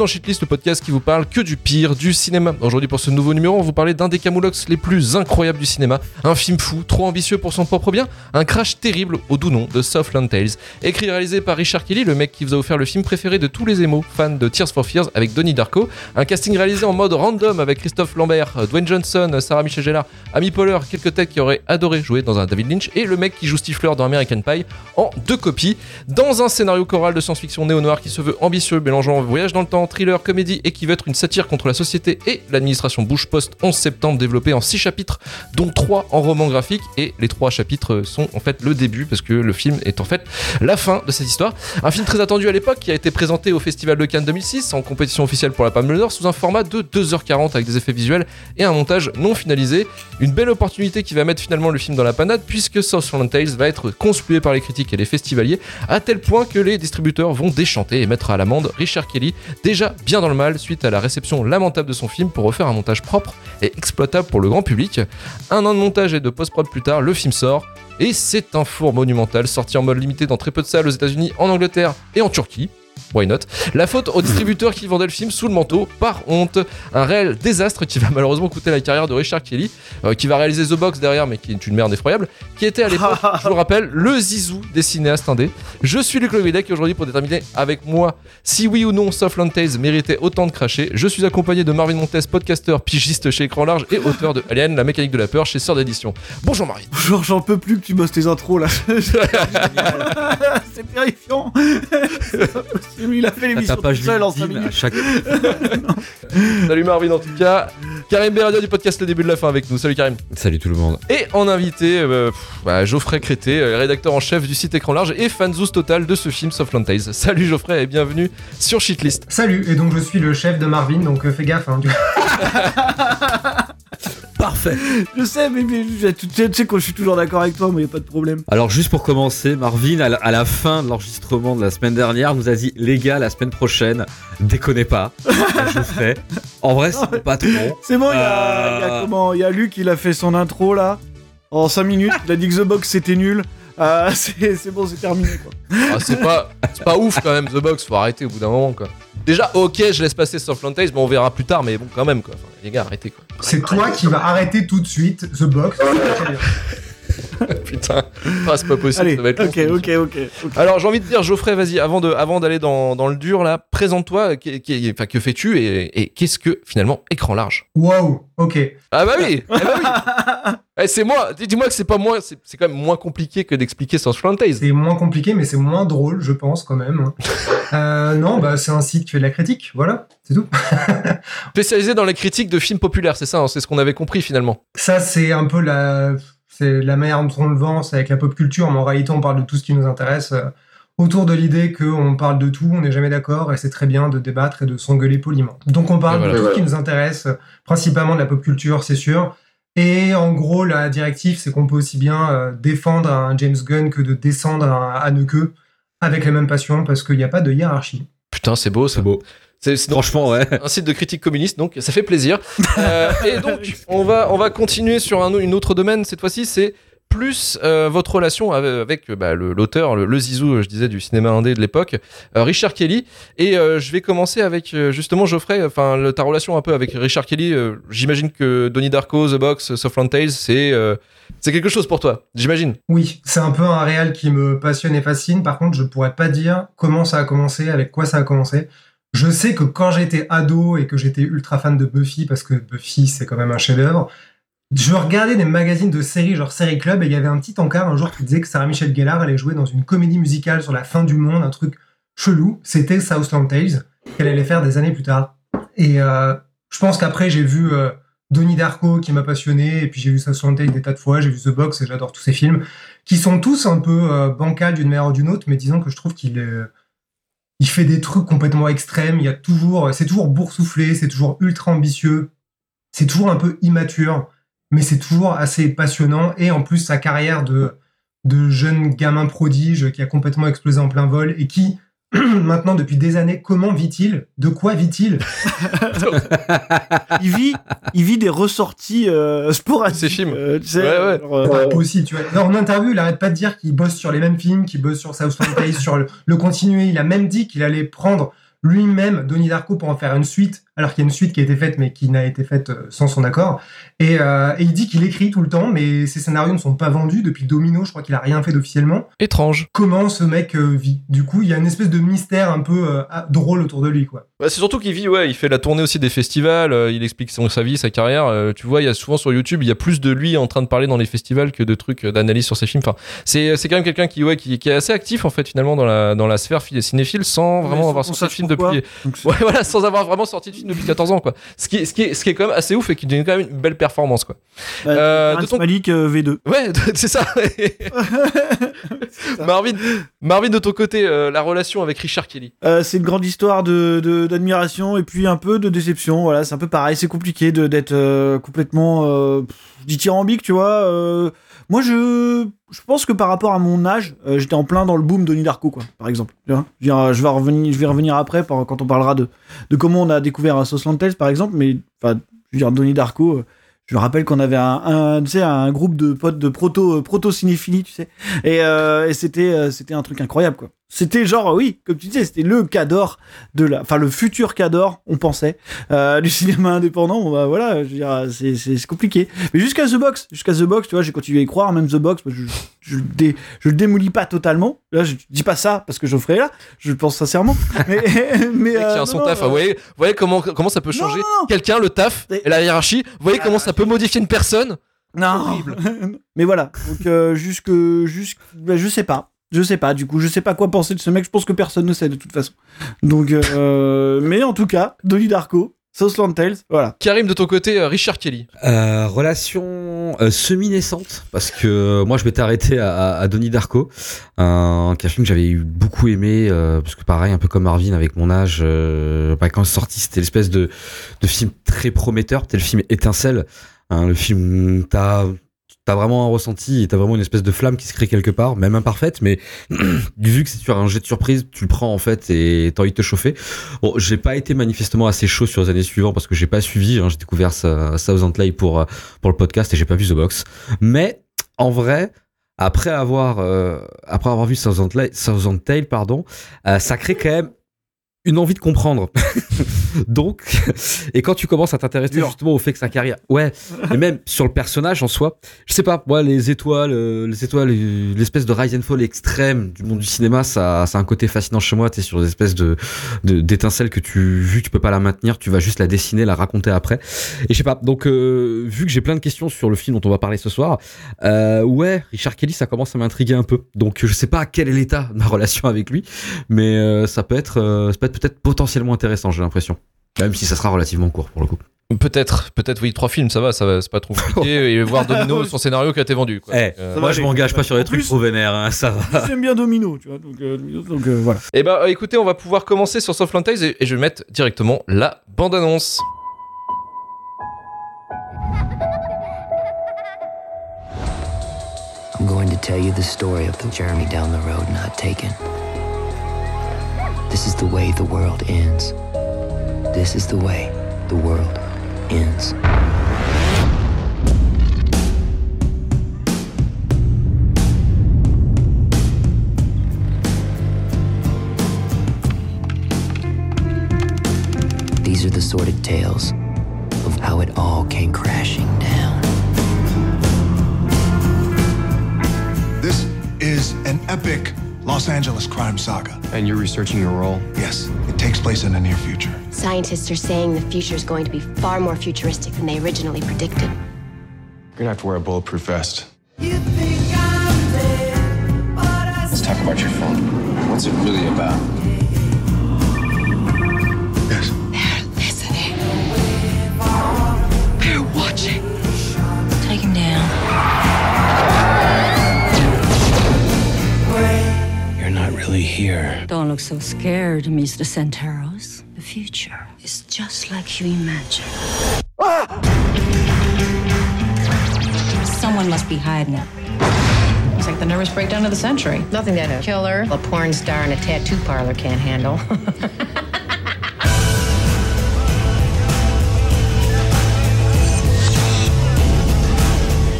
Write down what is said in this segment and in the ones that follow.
Dans Shitlist, le podcast qui vous parle que du pire du cinéma. Aujourd'hui, pour ce nouveau numéro, on vous parler d'un des camoulox les plus incroyables du cinéma. Un film fou, trop ambitieux pour son propre bien. Un crash terrible au doux nom de Southland Tales. Écrit et réalisé par Richard Kelly, le mec qui vous a offert le film préféré de tous les émos, fans de Tears for Fears avec Donnie Darko. Un casting réalisé en mode random avec Christophe Lambert, Dwayne Johnson, Sarah Michelle Gellar, Amy Poehler, quelques têtes qui auraient adoré jouer dans un David Lynch et le mec qui joue Stifler dans American Pie en deux copies. Dans un scénario choral de science-fiction néo-noir qui se veut ambitieux, mélangeant voyage dans le temps, thriller, comédie et qui veut être une satire contre la société et l'administration Bush Post 11 septembre développé en 6 chapitres, dont 3 en roman graphique et les 3 chapitres sont en fait le début parce que le film est en fait la fin de cette histoire. Un film très attendu à l'époque qui a été présenté au Festival de Cannes 2006 en compétition officielle pour la Palme d'Or sous un format de 2h40 avec des effets visuels et un montage non finalisé. Une belle opportunité qui va mettre finalement le film dans la panade puisque Southland Tales va être conspué par les critiques et les festivaliers à tel point que les distributeurs vont déchanter et mettre à l'amende Richard Kelly, déjà bien dans le mal suite à la réception lamentable de son film pour refaire un montage propre et exploitable pour le grand public. Un an de montage et de post-prod plus tard, le film sort. Et c'est un four monumental sorti en mode limité dans très peu de salles aux États-Unis, en Angleterre et en Turquie. Why not? La faute au distributeur qui vendait le film sous le manteau, par honte. Un réel désastre qui va malheureusement coûter la carrière de Richard Kelly, euh, qui va réaliser The Box derrière, mais qui est une merde effroyable, qui était à l'époque, je vous le rappelle, le zizou des cinéastes indés. Je suis Luc Leguedec et aujourd'hui, pour déterminer avec moi si oui ou non Softland Tales méritait autant de cracher, je suis accompagné de Marvin Montes, podcasteur, pigiste chez Écran Large et auteur de Alien, la mécanique de la peur chez Sœur d'édition. Bonjour Marvin. Bonjour, j'en peux plus que tu bosses tes intros là. c'est terrifiant. Il a fait l'émission tout seul en 5 minutes. Chaque... Salut Marvin en tout cas. Karim Beradia du podcast Le Début de la Fin avec nous. Salut Karim. Salut tout le monde. Et en invité, euh, bah, Geoffrey Crété, euh, rédacteur en chef du site Écran Large et fanzous total de ce film Softland Tales. Salut Geoffrey et bienvenue sur Shitlist. Salut, et donc je suis le chef de Marvin, donc euh, fais gaffe. Hein, du- Parfait. Je sais, mais, tu sais, quoi, je suis toujours d'accord avec toi, mais y a pas de problème. Alors juste pour commencer, Marvin, à la, à la fin de l'enregistrement de la semaine dernière, nous a dit les gars, la semaine prochaine, déconnez pas, je ferai. En vrai, c'est pas trop. C'est bon, il y, a, Euh. il y a comment Il y a Luc, il a fait son intro là. En 5 minutes, il a dit que The Box c'était nul. Euh, c'est bon, c'est terminé quoi. Ah, c'est pas, c'est pas ouf quand même The Box, faut arrêter au bout d'un moment quoi. Déjà, ok, je laisse passer Softland Tales, mais on verra plus tard, mais bon, quand même quoi. Enfin, les gars, arrêtez quoi. C'est toi qui vas arrêter tout de suite The Box. Putain, ah, c'est pas possible, Allez, ça va être long, ok, ok, ok. ok. Alors j'ai envie de dire Geoffrey, vas-y, avant de, avant d'aller dans, dans le dur là, présente-toi, qui- qui- enfin, que fais-tu et, et qu'est-ce que finalement écran large? Wow, ok. Ah bah oui, eh bah oui. Eh, c'est moi, dis- dis-moi que c'est pas moins, c'est, c'est quand même moins compliqué que d'expliquer Southland Tales. C'est moins compliqué, mais c'est moins drôle, je pense, quand même. Euh, non, bah, c'est un site qui fait de la critique, voilà, c'est tout. Spécialisé dans les critiques de films populaires, c'est ça, hein, c'est ce qu'on avait compris finalement. Ça, c'est un peu la, c'est la manière dont on le vend, c'est avec la pop culture, mais en réalité, on parle de tout ce qui nous intéresse. euh, autour de l'idée qu'on parle de tout, on n'est jamais d'accord, et c'est très bien de débattre et de s'engueuler poliment. Donc on parle voilà. de tout ce qui nous intéresse, principalement de la pop culture, c'est sûr. Et en gros, la directive, c'est qu'on peut aussi bien euh, défendre un James Gunn que de descendre un Haneke avec la même passion, parce qu'il n'y a pas de hiérarchie. Putain, c'est beau. C'est beau. C'est, Franchement, ouais. un site de critique communiste, donc ça fait plaisir. Euh, et donc, on va, on va continuer sur un, une autre domaine. Cette fois-ci, c'est plus euh, votre relation avec, avec, bah, le- l'auteur, le, le zizou, je disais, du cinéma indé de l'époque, euh, Richard Kelly. Et euh, je vais commencer avec euh, justement Geoffrey. Enfin, ta relation un peu avec Richard Kelly. euh, j'imagine que Donnie Darko, The Box, Softland Tales, c'est euh, c'est quelque chose pour toi. J'imagine. Oui, c'est un peu un réel qui me passionne et fascine. Par contre, je pourrais pas dire comment ça a commencé, avec quoi ça a commencé. Je sais que quand j'étais ado et que j'étais ultra fan de Buffy, parce que Buffy, c'est quand même un chef-d'œuvre, je regardais des magazines de séries, genre Série Club, et il y avait un petit encart un jour qui disait que Sarah Michelle Gellar allait jouer dans une comédie musicale sur la fin du monde, un truc chelou. C'était Southland Tales, qu'elle allait faire des années plus tard. Et euh, je pense qu'après, j'ai vu euh, Donnie Darko qui m'a passionné, et puis j'ai vu Southland Tales des tas de fois, j'ai vu The Box, et j'adore tous ces films, qui sont tous un peu euh, bancals d'une manière ou d'une autre, mais disons que je trouve qu'il est il fait des trucs complètement extrêmes. Il y a toujours, c'est toujours boursouflé, c'est toujours ultra ambitieux, c'est toujours un peu immature, mais c'est toujours assez passionnant. Et en plus, sa carrière de, de jeune gamin prodige qui a complètement explosé en plein vol et qui, maintenant, depuis des années, comment vit-il? De quoi vit-il? Il vit, il vit des ressorties euh, sporadiques. Ces films. euh, tu sais, Ouais, ouais. genre, euh, possible, tu vois. Non, en interview, il arrête pas de dire qu'il bosse sur les mêmes films, qu'il bosse sur Southland Tales, sur le, le continué. Il a même dit qu'il allait prendre lui-même Donnie Darko pour en faire une suite, alors qu'il y a une suite qui a été faite mais qui n'a été faite euh, sans son accord. Et, euh, et il dit qu'il écrit tout le temps, mais ses scénarios ne sont pas vendus depuis Domino. Je crois qu'il a rien fait d'officiellement. Étrange. Comment ce mec euh, vit? Du coup, il y a une espèce de mystère un peu euh, drôle autour de lui, quoi. Bah, c'est surtout qu'il vit, ouais, il fait la tournée aussi des festivals, euh, il explique son, sa vie, sa carrière. euh, tu vois, il y a souvent sur YouTube, il y a plus de lui en train de parler dans les festivals que de trucs d'analyse sur ses films. Enfin, c'est, c'est quand même quelqu'un qui, ouais, qui, qui est assez actif en fait finalement dans la, dans la sphère cinéphile sans vraiment avoir sorti de film depuis. Donc, Ouais, voilà, sans avoir vraiment sorti de film depuis 14 ans, quoi. Ce qui, est- ce qui, est, ce qui est quand même assez ouf et qui donne quand même une belle performance, quoi. Bah, Euh, de ton- Malick euh, V2. Ouais, c'est ça. Marvin, Marvin, de ton côté, euh, la relation avec Richard Kelly. C'est une grande histoire de d'admiration et puis un peu de déception. Voilà, c'est un peu pareil. C'est compliqué de d'être complètement dithyrambique, tu vois. Euh, moi, je je pense que par rapport à mon âge, euh, j'étais en plein dans le boom Donnie Darko, quoi, par exemple. Tu vois je, vais revenir, je vais revenir après quand on parlera de de comment on a découvert Southland Tales, par exemple. Mais enfin, je veux dire, Donnie Darko. euh, je me rappelle qu'on avait un, tu sais, un groupe de potes de proto proto cinéphilie, tu sais, et, euh, et c'était euh, c'était un truc incroyable quoi. C'était genre oui, comme tu disais, c'était le cador de la, enfin le futur cador, on pensait, euh, du cinéma indépendant. Bon, bah, voilà, je veux dire, c'est c'est compliqué. Mais jusqu'à The Box, jusqu'à The Box, tu vois, j'ai continué à y croire. Même The Box, je je le dé- je le démolis pas totalement. Là, je dis pas ça parce que Geoffrey est là. Je le pense sincèrement. Mais mais euh, non, son non, taf. euh, Vous voyez, vous voyez comment, comment ça peut changer quelqu'un, le taf Et- la hiérarchie. Vous voyez comment ça peut modifier une personne? Non. Mais voilà. Donc euh, jusque jusque bah, je sais pas. Je sais pas. Du coup, je sais pas quoi penser de ce mec. Je pense que personne ne sait de toute façon. Donc euh, mais en tout cas, Donnie Darko, Southland Tales, voilà. Karim, de ton côté, euh, Richard Kelly. Euh, relation euh, semi-naissante parce que euh, moi je m'étais arrêté à, à, à Donnie Darko, un, qui est un film que j'avais beaucoup aimé euh, parce que pareil un peu comme Marvin avec mon âge, euh, bah, quand c'est sorti c'était l'espèce de, de film très prometteur, c'était le film Étincelle, hein, le film où t'as t'as vraiment un ressenti et t'as vraiment une espèce de flamme qui se crée quelque part, même imparfaite, mais vu que c'est sur un jet de surprise, tu le prends en fait et t'as envie de te chauffer. Bon, j'ai pas été manifestement assez chaud sur les années suivantes parce que j'ai pas suivi. Hein, j'ai découvert ça, Play pour euh, pour le podcast et j'ai pas vu The Box. Mais en vrai, après avoir euh, après avoir vu Southern Tale pardon, euh, ça crée quand même une envie de comprendre. Donc, et quand tu commences à t'intéresser justement au fait que sa carrière, ouais, et même sur le personnage en soi, je sais pas, moi les étoiles, euh, les étoiles, euh, l'espèce de rise and fall extrême du monde du cinéma, ça, ça a un côté fascinant chez moi. T'es sur des espèces de d'étincelles que tu vu que tu peux pas la maintenir, tu vas juste la dessiner, la raconter après. Et je sais pas. Donc euh, vu que j'ai plein de questions sur le film dont on va parler ce soir, euh, ouais, Richard Kelly, ça commence à m'intriguer un peu. Donc je sais pas quel est l'état de ma relation avec lui, mais euh, ça peut être, euh, ça peut être peut-être potentiellement intéressant, j'ai l'impression. Même si ça sera relativement court pour le coup. Peut-être, peut-être, oui, trois films, ça va, ça va, c'est pas trop compliqué. et voir Domino, son scénario qui a été vendu. Quoi. Eh, euh, Ça moi va je m'engage pas sur des En trucs plus- trop vénères, hein, ça va. J'aime bien Domino, tu vois. Donc, euh, donc euh, voilà. Eh ben, euh, écoutez, on va pouvoir commencer sur Softland Tales et, et je vais mettre directement la bande-annonce. I'm going to tell you the story of the journey down the road not taken. This is the way the world ends. This is the way the world ends. These are the sordid tales of how it all came crashing down. This is an epic Los Angeles crime saga. And you're researching your role? Yes, it takes place in the near future. Scientists are saying the future is going to be far more futuristic than they originally predicted. You're gonna have to wear a bulletproof vest. Let's talk about your phone. What's it really about? Yes. They're listening. They're watching. Here. Don't look so scared, Mr. Centauros. The future is just like you imagine. Ah! Someone must be hiding it. It's like the nervous breakdown of the century. Nothing that a killer, a porn star, and a tattoo parlor can't handle.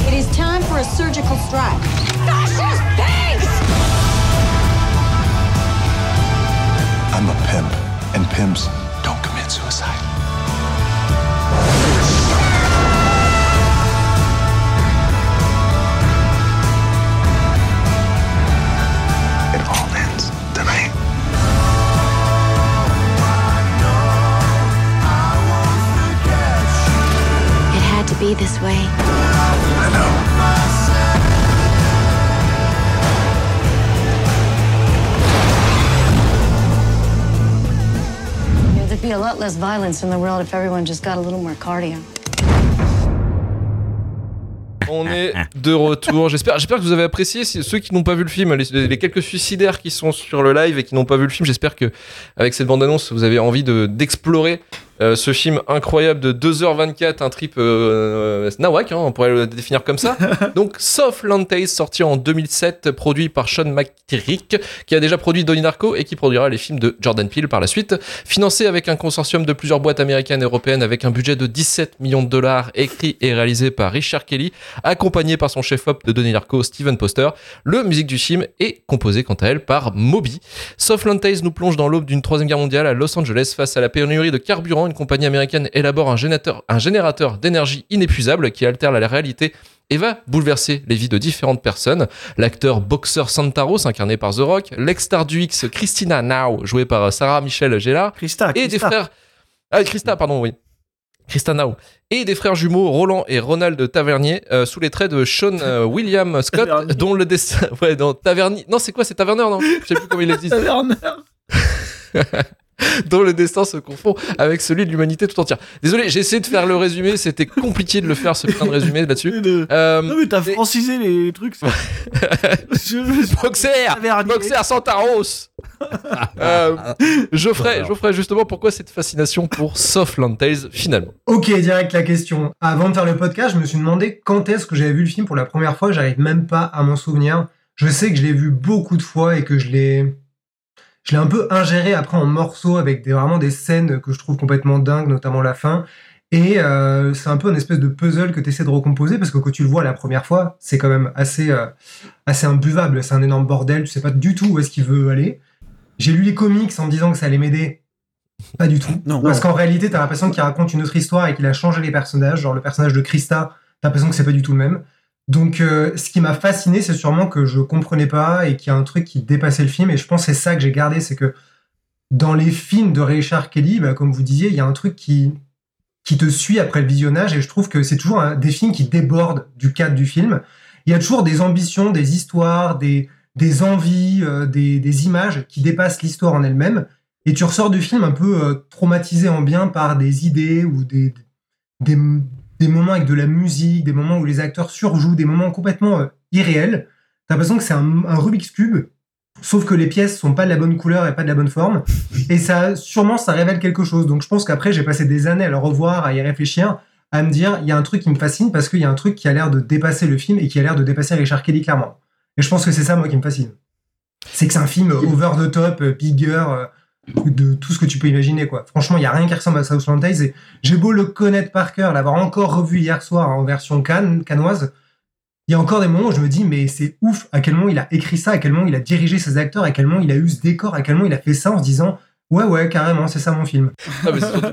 It is time for a surgical strike. I'm a pimp, and commit suicide. It all ends tonight. It had to be this way. You know, On est de retour. J'espère, que vous avez apprécié. Ceux qui n'ont pas vu le film, les, quelques suicidaires qui sont sur le live et qui n'ont pas vu le film, j'espère que avec cette bande-annonce, vous avez envie de d'explorer euh, ce film incroyable de 2h24, un trip euh, nawak, hein, on pourrait le définir comme ça. Donc, Soft Land Tales, sorti en 2007, produit par Sean McTierrick, qui a déjà produit Donnie Darko et qui produira les films de Jordan Peele par la suite. Financé avec un consortium de plusieurs boîtes américaines et européennes avec un budget de 17 millions de dollars, écrit et réalisé par Richard Kelly, accompagné par son chef-op de Donnie Darko, Steven Poster. Le musique du film est composé quant à elle par Moby. Soft Land Tales nous plonge dans l'aube d'une troisième guerre mondiale à Los Angeles face à la pénurie de carburant. Une compagnie américaine élabore un générateur, un générateur d'énergie inépuisable qui altère la réalité et va bouleverser les vies de différentes personnes. L'acteur Boxer Santaros, incarné par The Rock, l'ex-star du X Christina Now, jouée par Sarah Michelle Gellar, Christa, et des frères. Ah, Christa, pardon, oui. Christa Now. Et des frères jumeaux Roland et Ronald Tavernier, euh, sous les traits de Sean euh, William Scott, dont le destin. Ouais, dans Tavernier. Non, c'est quoi C'est Taverner, non? Je sais plus comment il dit. Taverner. dont le destin se confond avec celui de l'humanité tout entière. Désolé, j'ai essayé de faire le résumé, c'était compliqué de le faire, ce putain de résumé là-dessus. Euh, Non mais t'as francisé les trucs. Je- Boxer. Boxer Santaros euh, je, ferai, je ferai justement pourquoi cette fascination pour Soft Land Tales finalement? Ok, direct la question. Avant de faire le podcast, je me suis demandé quand est-ce que j'avais vu le film pour la première fois. J'arrive même pas à m'en souvenir. Je sais que je l'ai vu beaucoup de fois et que je l'ai, je l'ai un peu ingéré après en morceaux avec des, vraiment des scènes que je trouve complètement dingues, notamment la fin. Et euh, c'est un peu une espèce de puzzle que tu essaies de recomposer parce que quand tu le vois la première fois, c'est quand même assez, euh, assez imbuvable. C'est un énorme bordel. Tu sais pas du tout où est-ce qu'il veut aller. J'ai lu les comics en me disant que ça allait m'aider. Pas du tout. Non. Parce qu'en réalité, t'as l'impression qu'il raconte une autre histoire et qu'il a changé les personnages. Genre le personnage de Krista, t'as l'impression que c'est pas du tout le même. Donc, euh, ce qui m'a fasciné, c'est sûrement que je comprenais pas et qu'il y a un truc qui dépassait le film. Et je pense que c'est ça que j'ai gardé, c'est que dans les films de Richard Kelly, bah, comme vous disiez, il y a un truc qui qui te suit après le visionnage. Et je trouve que c'est toujours des films qui débordent du cadre du film. Il y a toujours des ambitions, des histoires, des des envies, euh, des, des images qui dépassent l'histoire en elle-même. Et tu ressors du film un peu euh, traumatisé en bien par des idées ou des, des, des moments avec de la musique, des moments où les acteurs surjouent, des moments complètement euh, irréels. T'as l'impression que c'est un, un Rubik's Cube, sauf que les pièces sont pas de la bonne couleur et pas de la bonne forme. Et ça, sûrement, ça révèle quelque chose. Donc je pense qu'après, j'ai passé des années à le revoir, à y réfléchir, à me dire, il y a un truc qui me fascine parce qu'il y a un truc qui a l'air de dépasser le film et qui a l'air de dépasser Richard Kelly clairement. Et je pense que c'est ça, moi, qui me fascine. C'est que c'est un film over the top, euh, bigger, euh, de tout ce que tu peux imaginer, quoi. Franchement, il y a rien qui ressemble à Southland Tales. Et j'ai beau le connaître par cœur, l'avoir encore revu hier soir en version canne, canoise, il y a encore des moments où je me dis, mais c'est ouf à quel moment il a écrit ça, à quel moment il a dirigé ses acteurs, à quel moment il a eu ce décor, à quel moment il a fait ça en se disant, ouais, ouais, carrément, c'est ça mon film. Ah,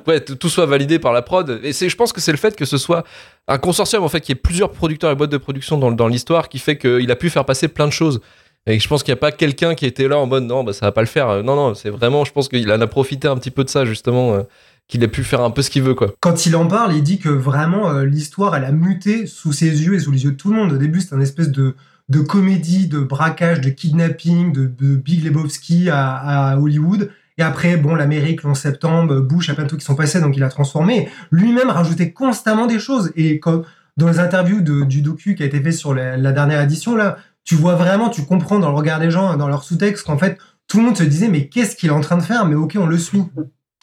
ouais, tout soit validé par la prod. Et je pense que c'est le fait que ce soit un consortium, en fait, qui ait plusieurs producteurs et boîtes de production dans l'histoire qui fait qu'il a pu faire passer plein de choses. Et je pense qu'il n'y a pas quelqu'un qui était là en mode non, bah, ça va pas le faire. Non, non, c'est vraiment, je pense qu'il en a profité un petit peu de ça, justement, euh, qu'il a pu faire un peu ce qu'il veut, quoi. Quand il en parle, il dit que vraiment euh, l'histoire, elle a muté sous ses yeux et sous les yeux de tout le monde. Au début, c'était un espèce de, de comédie, de braquage, de kidnapping, de, Big Lebowski à, Hollywood. Et après, bon, l'Amérique, le 11 septembre, Bush, il y a plein de trucs qui sont passés, donc il a transformé. Lui-même rajoutait constamment des choses. Et quand, dans les interviews de- du docu qui a été fait sur la, la dernière édition, là, tu vois vraiment, tu comprends dans le regard des gens, dans leur sous-texte, qu'en fait, tout le monde se disait, mais qu'est-ce qu'il est en train de faire? Mais ok, on le suit.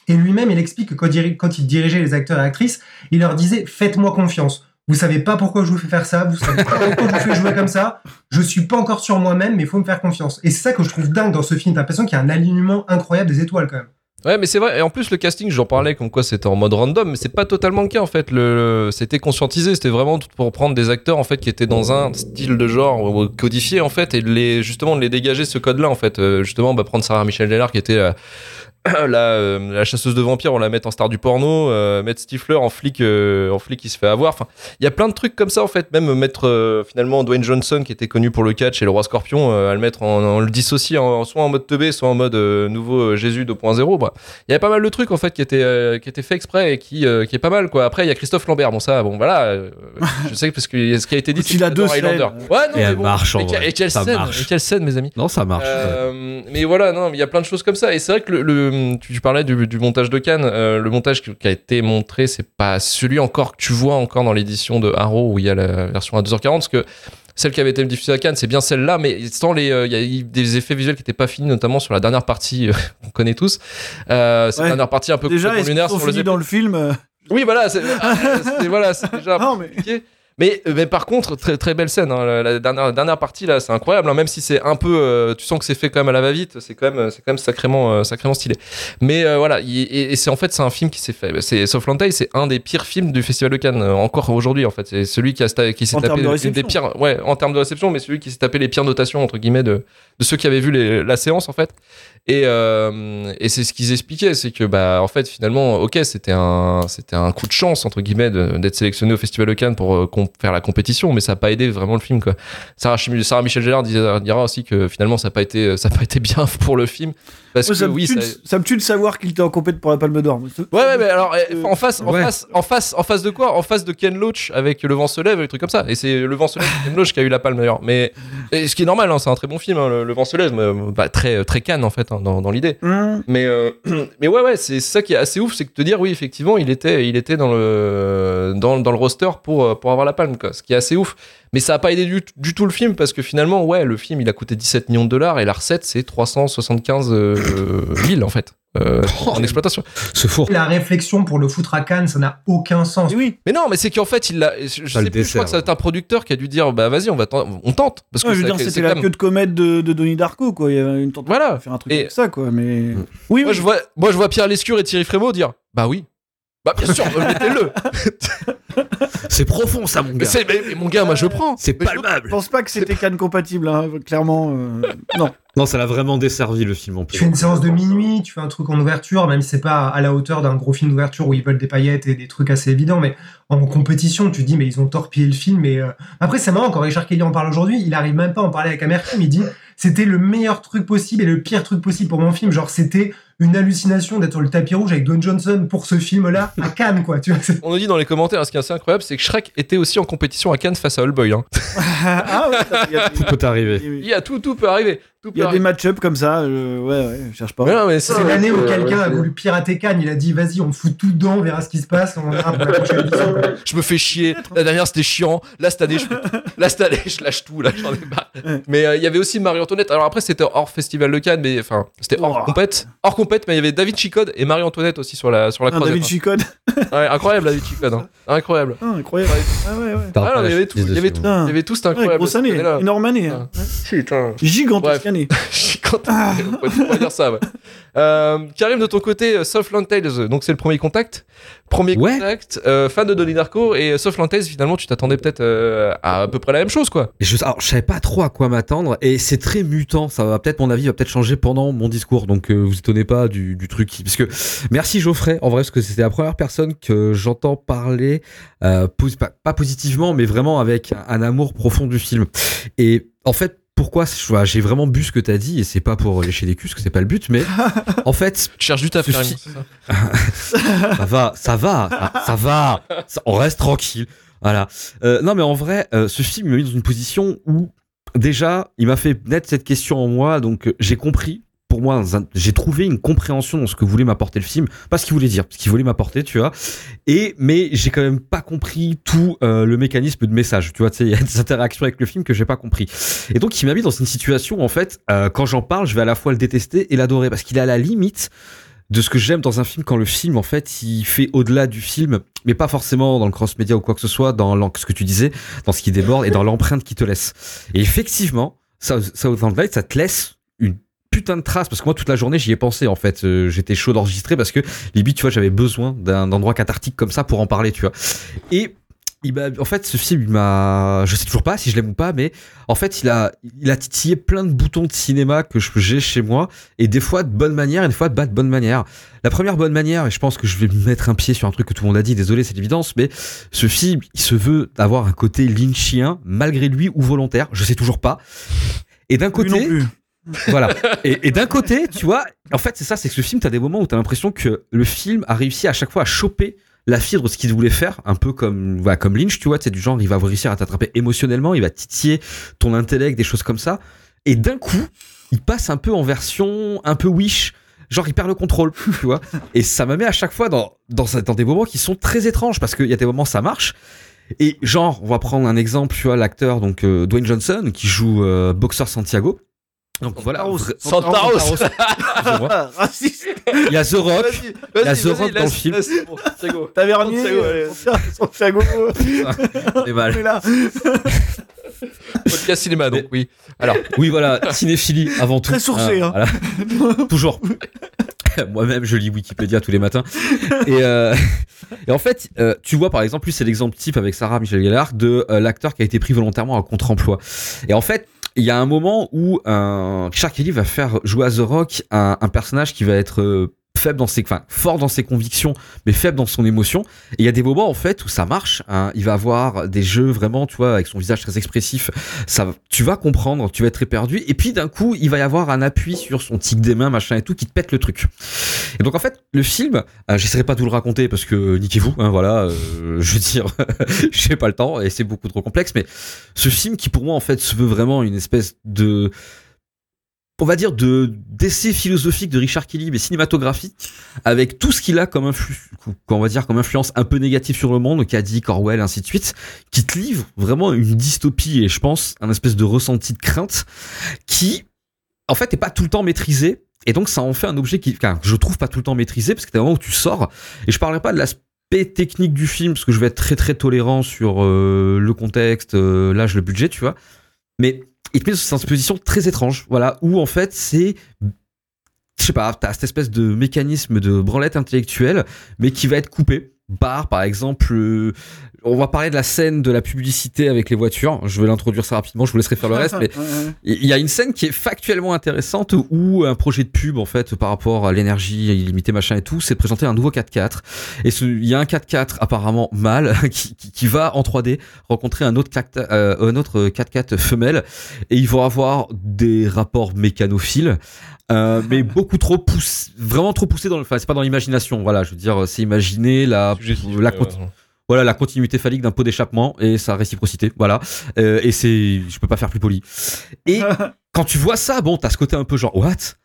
Et lui-même, il explique que quand, il- quand il dirigeait les acteurs et actrices, il leur disait Faites-moi confiance. Vous savez pas pourquoi je vous fais faire ça, vous savez pas pourquoi je vous fais jouer comme ça. Je suis pas encore sur moi-même, mais il faut me faire confiance. Et c'est ça que je trouve dingue dans ce film. T'as l'impression qu'il y a un alignement incroyable des étoiles quand même. Ouais, mais c'est vrai. Et en plus, le casting, j'en parlais comme quoi c'était en mode random, mais c'est pas totalement le cas en fait. Le, c'était conscientisé. C'était vraiment tout pour prendre des acteurs en fait qui étaient dans un style de genre euh, codifié en fait et les justement de les dégager ce code-là en fait. Euh, justement, bah, prendre Sarah Michelle Gellar qui était euh, la, euh, la chasseuse de vampires, on la met en star du porno, euh, mettre Stifler en flic, euh, en flic qui se fait avoir. Enfin, il y a plein de trucs comme ça en fait. Même mettre euh, finalement Dwayne Johnson qui était connu pour le catch et le roi Scorpion, euh, à le mettre en, en le dissocier en, soit en mode teubé, soit en mode euh, nouveau Jésus 2.0. Bah, il y a pas mal de trucs en fait qui étaient euh, qui étaient faits exprès et qui euh, qui est pas mal quoi. Après il y a Christophe Lambert. Bon ça, bon voilà, euh, je sais parce que ce qui a été dit, il a deux scènes. Ouais, non, Et mais elle bon. marche, en Et, que- vrai. et quelle Ça scène, marche. et quelle scène, mes amis. Non, ça marche. Euh, mais voilà, non, il y a plein de choses comme ça. Et c'est vrai que le, le- tu, tu parlais du, du montage de Cannes. euh, le montage qui, a été montré, c'est pas celui encore que tu vois encore dans l'édition de Arrow où il y a la version à 2h40. Parce que celle qui avait été diffusée à Cannes, c'est bien celle-là, mais sans les, euh, il y a eu des effets visuels qui n'étaient pas finis, notamment sur la dernière partie euh, qu'on connaît tous. Euh, cette Ouais. dernière partie un peu Déjà, lunaire sur les dans le film euh, oui, voilà, c'est voilà, déjà Non, mais-. Mais, euh, mais par contre, très, très belle scène. hein. La, la dernière, la dernière partie, là, c'est incroyable. hein. Même si c'est un peu. euh, tu sens que c'est fait quand même à la va-vite, c'est quand même, c'est quand même sacrément, euh, sacrément stylé. Mais euh, voilà, il- et, et c'est en fait, c'est un film qui s'est fait. C'est Southland Tales, c'est un des pires films du Festival de Cannes, euh, encore aujourd'hui, en fait. C'est celui qui, a, qui s'est En tapé de des pires. Ouais, en termes de réception, mais celui qui s'est tapé les pires notations, entre guillemets, de, de ceux qui avaient vu les- la séance, en fait. Et, euh, et c'est ce qu'ils expliquaient, c'est que bah en fait finalement, ok, c'était un c'était un coup de chance entre guillemets d'être sélectionné au Festival de Cannes pour euh, com- faire la compétition, mais ça n'a pas aidé vraiment le film quoi. Sarah, Sarah Michel Gellar dira, aussi que finalement ça n'a pas été ça a pas été bien pour le film parce moi, que ça, me oui tue ça, de, ça me tue de savoir qu'il était en compète pour la Palme d'Or. Ouais, ouais, mais alors, eh, en face, en Ouais. face, en face, en face de quoi? En face de Ken Loach avec Le Vent se lève et des trucs comme ça. Et c'est Le Vent se lève, Ken Loach qui a eu la palme d'ailleurs. Mais et ce qui est normal, hein, c'est un très bon film, hein, le, Le Vent se lève, mais, euh, bah, très, très Cannes en fait, hein, dans, dans l'idée. Hum, Mais, euh, mais ouais, ouais, c'est ça qui est assez ouf, c'est que te dire, oui, effectivement, il était, il était dans le, dans, dans le roster pour, euh, pour avoir la palme, quoi. Ce qui est assez ouf. Mais ça a pas aidé du, du tout le film parce que finalement, ouais, le film, il a coûté 17 millions de dollars et la recette, c'est 375 euh, 000 en fait. euh, en exploitation. Ce four. La réflexion pour le foutre à Cannes, ça n'a aucun sens. et oui. Mais non, mais c'est qu'en fait, il l'a. Je, je Ça sais plus, je crois que c'est un producteur qui a dû dire bah vas-y, on va on tente. Parce que je veux ça- dire, c'était la même- queue de comète de, de Donnie Darko, quoi. Il y avait une tentative Voilà. de faire un truc Et- comme ça, quoi. Mais oui, Moi, oui. je vois, moi, je vois Pierre Lescure et Thierry Frémaux dire bah oui. Bah bien sûr, mettez-le. C'est profond, ça, mon gars. mais- mais mon gars, moi je prends. C'est Mais je- palpable. pense pas que c'était Cannes compatible, hein, clairement. euh, Non. Non, ça l'a vraiment desservi, le film, en Tu plus. fais une séance de minuit, tu fais un truc en ouverture, même si c'est pas à la hauteur d'un gros film d'ouverture où ils veulent des paillettes et des trucs assez évidents, mais en compétition, tu te dis, mais ils ont torpillé le film. Et euh, après, c'est marrant, quand Richard Kelly en parle aujourd'hui, il arrive même pas à en parler avec Amercom. Il dit, c'était le meilleur truc possible et le pire truc possible pour mon film. Genre, c'était une hallucination d'être sur le tapis rouge avec Don Johnson pour ce film-là à Cannes, quoi. Tu vois, On nous dit dans les commentaires, ce qui est assez incroyable, c'est que Shrek était aussi en compétition à Cannes face à Hellboy. Hein. ah ouais, a, Tout peut arriver. Il y a tout, tout peut arriver. Tout il y a des arriver. match-up comme ça. euh, ouais, ouais, je cherche pas. Mais non, mais c'est- C'est l'année où quelqu'un ouais, a voulu pirater Cannes. Il a dit, vas-y, on fout tout dedans, on verra ce qui se passe, on verra pour la prochaine édition. je me fais chier. La dernière c'était chiant. Là cette année, je. Là cette année, je lâche tout. Là, j'en ai marre. Mais euh, il y avait aussi Marie-Antoinette. Alors après, c'était hors festival de Cannes, mais enfin, c'était hors Oh. compète. Hors compète, mais il y avait David Chicode et Marie-Antoinette aussi sur la sur la Ah, croisette. David Chicone. Ouais, incroyable David Chicode. hein. Incroyable. Ah, incroyable. Ah ouais, ouais. Ah, non, il y avait tout. Il y avait tout. Il y avait tout. C'était Ouais, incroyable. grosse année, Mais là- énorme année. hein. Putain. Gigantesque Bref. année. Je suis content. On peut dire ça. Ouais. Euh, Karim, de ton côté, euh, Southland Tales, donc c'est le premier contact. Premier Ouais. contact, euh, fan de Donnie Darko et euh, Southland Tales, finalement, tu t'attendais peut-être euh, à à peu près la même chose, quoi. Je, alors, je savais pas trop à quoi m'attendre et c'est très mutant. Ça va peut-être mon avis va peut-être changer pendant mon discours. Donc euh, vous étonnez pas du, du truc. Parce que merci Geoffrey. En vrai, parce que c'était la première personne que j'entends parler euh, pas, pas positivement, mais vraiment avec un, un amour profond du film. Et en fait. Pourquoi je- j'ai vraiment bu ce que t'as dit et c'est pas pour lécher les culs parce que c'est pas le but mais en fait Tu cherches du taf, Ce Karim. fi- c'est ça ça va, ça va, ça, ça va. Ça- on reste tranquille. Voilà. Euh, non, mais en vrai, euh, ce film m'a mis dans une position où déjà, il m'a fait naître cette question en moi. Donc, euh, j'ai compris. Pour moi, j'ai trouvé une compréhension dans ce que voulait m'apporter le film, pas ce qu'il voulait dire, ce qu'il voulait m'apporter, tu vois. Et mais j'ai quand même pas compris tout euh, le mécanisme de message, tu vois. Il y a des interactions avec le film que j'ai pas compris. Et donc, il m'a mis dans une situation en fait, euh, quand j'en parle, je vais à la fois le détester et l'adorer parce qu'il est à la limite de ce que j'aime dans un film quand le film en fait il fait au-delà du film mais pas forcément dans le cross-média ou quoi que ce soit dans ce que tu disais dans ce qui déborde et dans l'empreinte qui te laisse et effectivement ça Southland Light ça te laisse putain de trace parce que moi toute la journée j'y ai pensé en fait Euh, j'étais chaud d'enregistrer parce que limite tu vois j'avais besoin d'un endroit cathartique comme ça pour en parler tu vois et il en fait, ce film, il m'a, je sais toujours pas si je l'aime ou pas, mais en fait, il a, il a titillé plein de boutons de cinéma que j'ai chez moi, et des fois de bonne manière, et des fois de pas de bonne manière. La première bonne manière, et je pense que je vais me mettre un pied sur un truc que tout le monde a dit, désolé, c'est l'évidence, mais ce film, il se veut avoir un côté lynchien, malgré lui ou volontaire, je sais toujours pas. Et d'un côté. Voilà. Et, d'un côté, tu vois, en fait, c'est ça, c'est que ce film, t'as des moments où t'as l'impression que le film a réussi à chaque fois à choper la fibre de ce qu'il voulait faire, un peu comme, voilà, comme Lynch, tu vois, c'est du genre, il va réussir à t'attraper émotionnellement, il va titiller ton intellect, des choses comme ça. Et d'un coup, il passe un peu en version un peu wish. Genre, il perd le contrôle, tu vois. Et ça me met à chaque fois dans, dans, dans des moments qui sont très étranges parce qu'il y a des moments ça marche. Et genre, on va prendre un exemple, tu vois, l'acteur, donc euh, Dwayne Johnson, qui joue euh, Boxer Santiago. Donc voilà. Santaros. Raciste. Il y a The Rock. Il y a The Rock dans le film. Tavernier. Santiago. C'est mal. Là. Podcast cinéma, donc oui. Alors, Oui, voilà, cinéphilie avant tout. Très sourcé, Euh, hein. voilà. Toujours. Moi-même, je lis Wikipédia tous les matins. Et, euh, et en fait, euh, tu vois, par exemple, lui, c'est l'exemple type avec Sarah Michel Gellar de euh, l'acteur qui a été pris volontairement à contre-emploi. Et en fait, il y a un moment où un Richard Kelly va faire jouer à The Rock un, un personnage qui va être euh, faible dans ses, fort dans ses convictions, mais faible dans son émotion. Et il y a des moments, en fait, où ça marche. hein. Il va avoir des jeux vraiment, tu vois, avec son visage très expressif. Ça, tu vas comprendre, tu vas être éperdu. Et puis, d'un coup, il va y avoir un appui sur son tic des mains, machin et tout, qui te pète le truc. Et donc, en fait, le film, euh, j'essaierai pas de vous le raconter parce que niquez-vous, hein, voilà, euh, je veux dire, j'ai pas le temps et c'est beaucoup trop complexe, mais ce film qui, pour moi, en fait, se veut vraiment une espèce de, on va dire, de d'essai philosophique de Richard Kelly, mais cinématographique, avec tout ce qu'il a comme influ, va dire comme influence un peu négative sur le monde, qu'a dit Orwell, ainsi de suite, qui te livre vraiment une dystopie et je pense un espèce de ressenti de crainte qui, en fait, est pas tout le temps maîtrisé. Et donc, ça en fait un objet qui, enfin, je trouve pas tout le temps maîtrisé parce que t'as un moment où tu sors. Et je parlerai pas de l'aspect technique du film parce que je vais être très très tolérant sur euh, le contexte, euh, l'âge, le budget, tu vois. Mais il te met dans une position très étrange, voilà, où en fait c'est je sais pas, t'as cette espèce de mécanisme de branlette intellectuelle, mais qui va être coupé par, par exemple, euh, on va parler de la scène de la publicité avec les voitures. Je vais l'introduire ça rapidement, je vous laisserai faire le reste, mais il y a une scène qui est factuellement intéressante où un projet de pub, en fait, par rapport à l'énergie illimitée, machin et tout, c'est présenté un nouveau 4x4. Et il y a un 4x4 apparemment mâle qui, qui, qui va en 3D rencontrer un autre 4x4, euh, un autre 4x4 femelle et ils vont avoir des rapports mécanophiles. Euh, mais beaucoup trop poussé, vraiment trop poussé dans le, enfin c'est pas dans l'imagination, voilà, je veux dire, c'est imaginer la, la, voilà, la continuité phallique d'un pot d'échappement et sa réciprocité, voilà, Euh, et c'est, je peux pas faire plus poli. Et quand tu vois ça, bon, t'as ce côté un peu genre what,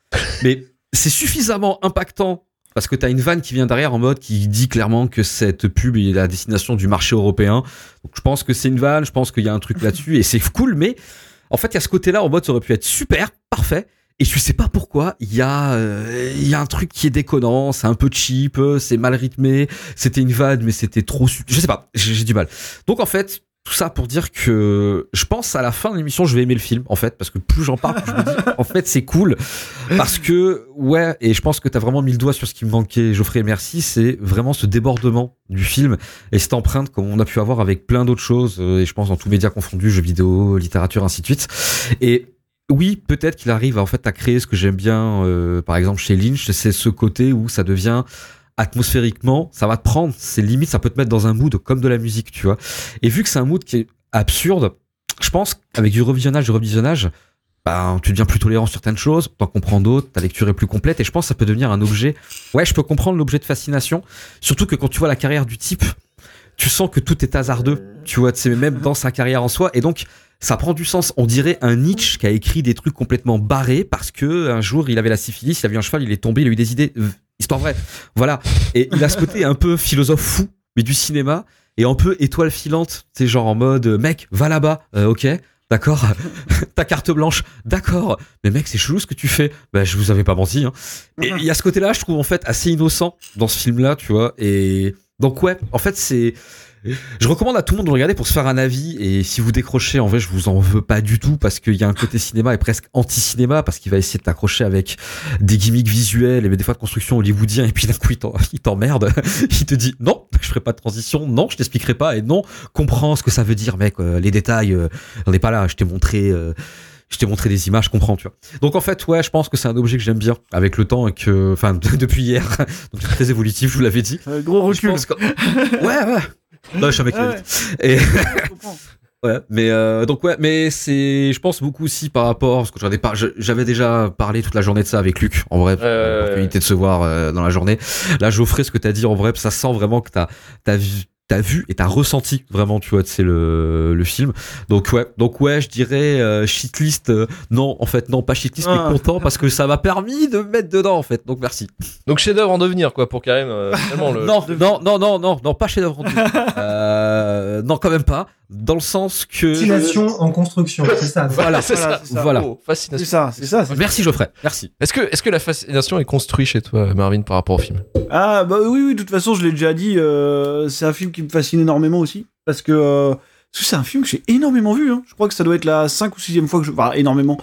mais c'est suffisamment impactant parce que t'as une vanne qui vient derrière en mode qui dit clairement que cette pub est la destination du marché européen. Donc je pense que c'est une vanne, je pense qu'il y a un truc là-dessus et c'est cool, mais en fait il y a ce côté-là en mode ça aurait pu être super, parfait. Et je sais pas pourquoi, il y, a, euh, il y a un truc qui est déconnant, c'est un peu cheap, c'est mal rythmé, c'était une vanne, mais c'était trop... su- Je sais pas, j'ai du mal. Donc en fait, tout ça pour dire que je pense à la fin de l'émission, je vais aimer le film, en fait, parce que plus j'en parle, plus je me dis, en fait, c'est cool. Parce que, ouais, et je pense que t'as vraiment mis le doigt sur ce qui me manquait, Geoffrey, merci, c'est vraiment ce débordement du film et cette empreinte comme on a pu avoir avec plein d'autres choses, euh, et je pense dans tous médias confondus, jeux vidéo, littérature, ainsi de suite. Et oui, peut-être qu'il arrive en fait à créer ce que j'aime bien, euh, par exemple chez Lynch, c'est ce côté où ça devient atmosphériquement, ça va te prendre, c'est limite, ça peut te mettre dans un mood comme de la musique, tu vois. Et vu que c'est un mood qui est absurde, je pense qu'avec du revisionnage, du revisionnage, ben, tu deviens plus tolérant sur certaines choses, t'en comprends d'autres, ta lecture est plus complète, et je pense que ça peut devenir un objet. Ouais, je peux comprendre l'objet de fascination, surtout que quand tu vois la carrière du type, tu sens que tout est hasardeux, tu vois, c'est même dans sa carrière en soi, et donc ça prend du sens. On dirait un Nietzsche qui a écrit des trucs complètement barrés parce que un jour il avait la syphilis, il a vu un cheval, il est tombé, il a eu des idées. Histoire vraie. Voilà. Et il a ce côté un peu philosophe fou, mais du cinéma, et un peu étoile filante. C'est genre en mode, euh, mec, va là-bas, Euh, ok. D'accord, ta carte blanche, d'accord. Mais mec, c'est chelou ce que tu fais. Bah, je vous avais pas menti. Hein. Et il y a ce côté-là, je trouve en fait assez innocent dans ce film-là, tu vois. Et donc ouais, en fait c'est, je recommande à tout le monde de regarder pour se faire un avis. Et si vous décrochez, en vrai, je vous en veux pas du tout parce qu'il y a un côté cinéma et presque anti-cinéma parce qu'il va essayer de t'accrocher avec des gimmicks visuels et des fois de construction hollywoodien. Et puis d'un coup, il t'emmerde. il te dit non, je ferai pas de transition. Non, je t'expliquerai pas. Et non, comprends ce que ça veut dire, mec. euh, les détails, euh, on n'est pas là. Je t'ai montré. euh, je t'ai montré des images, je comprends, tu vois. Donc en fait, ouais, je pense que c'est un objet que j'aime bien avec le temps et que, enfin, depuis hier, donc c'est très évolutif, je vous l'avais dit. Euh, gros recul. que- Ouais, ouais. Non, je suis un mec qui va Ouais. Et ouais, mais euh, donc ouais, mais c'est, je pense beaucoup aussi par rapport, parce que j'en ai pas, j'avais déjà parlé toute la journée de ça avec Luc, en vrai, ouais, l'opportunité de se voir euh, dans la journée. Là, Geoffrey, ce que t'as dit en vrai, ça sent vraiment que t'as, t'as vu. T'as vu et t'as ressenti vraiment, tu vois, c'est le, le film. Donc ouais, donc ouais, je dirais euh, shitlist. euh, non, en fait, non, pas shitlist, Ah. mais content parce que ça m'a permis de me mettre dedans, en fait. Donc merci. Donc chef-d'œuvre en devenir, quoi, pour Karim. euh, tellement le- Non, non, non, non, non, non, pas chez d'œuvre. euh, non, quand même pas. Dans le sens que. Fascination en construction, c'est ça. Voilà, c'est Voilà, ça. c'est ça. Voilà. Oh, fascination. C'est ça, c'est ça. c'est- Merci Geoffrey, merci. Est-ce que, est-ce que la fascination est construite chez toi, Marvin, par rapport au film? Ah bah oui, oui, de toute façon, je l'ai déjà dit, euh, c'est un film qui me fascine énormément aussi, parce que euh, parce que c'est un film que j'ai énormément vu. Hein. Je crois que ça doit être la 5 ou 6 fois que je... Enfin, énormément. En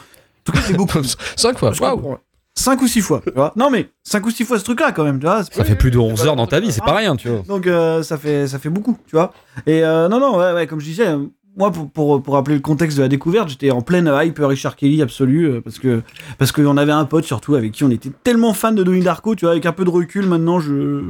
tout cas, c'est beaucoup. Cinq fois. Je crois Waouh. Que- Cinq ou six fois, tu vois. Non mais, 5 ou 6 fois ce truc-là quand même, tu vois. Ça fait plus de 11 heures dans ta vie, c'est pas rien, tu vois. Donc euh, ça fait ça fait beaucoup, tu vois. Et euh, non non ouais, ouais comme je disais, moi pour, pour pour rappeler le contexte de la découverte, j'étais en pleine hype Richard Kelly absolue euh, parce que parce qu'on avait un pote surtout avec qui on était tellement fan de Donnie Darko, tu vois, avec un peu de recul maintenant je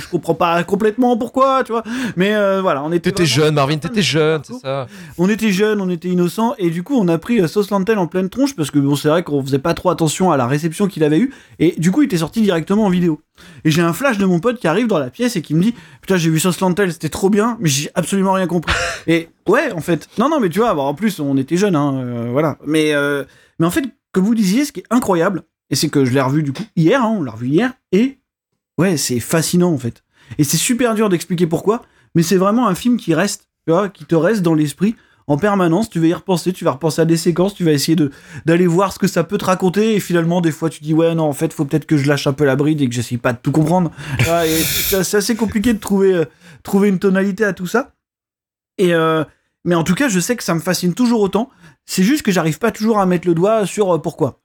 je comprends pas complètement pourquoi, tu vois. Mais euh, voilà, on était T'étais jeune, Marvin, t'étais jeune, c'est ça. On était jeunes, on était innocents, et du coup, on a pris euh, Sauce Lantel en pleine tronche parce que bon, c'est vrai qu'on faisait pas trop attention à la réception qu'il avait eue, et du coup, il était sorti directement en vidéo. Et j'ai un flash de mon pote qui arrive dans la pièce et qui me dit Putain, j'ai vu Sauce Lantel, c'était trop bien, mais j'ai absolument rien compris. et ouais, en fait, non, non, mais tu vois, bon, en plus, on était jeunes, hein, euh, voilà. Mais, euh, mais en fait, comme vous disiez, ce qui est incroyable, et c'est que je l'ai revu du coup hier, hein, on l'a revu hier, et ouais, c'est fascinant en fait. Et c'est super dur d'expliquer pourquoi, mais c'est vraiment un film qui reste, tu vois, qui te reste dans l'esprit en permanence. Tu vas y repenser, tu vas repenser à des séquences, tu vas essayer d'aller voir ce que ça peut te raconter, et finalement, des fois, tu dis ouais, non, en fait, faut peut-être que je lâche un peu la bride et que j'essaye pas de tout comprendre. C'est assez compliqué de trouver euh, trouver une tonalité à tout ça. Et mais en tout cas, je sais que ça me fascine toujours autant. C'est juste que j'arrive pas toujours à mettre le doigt sur euh, pourquoi.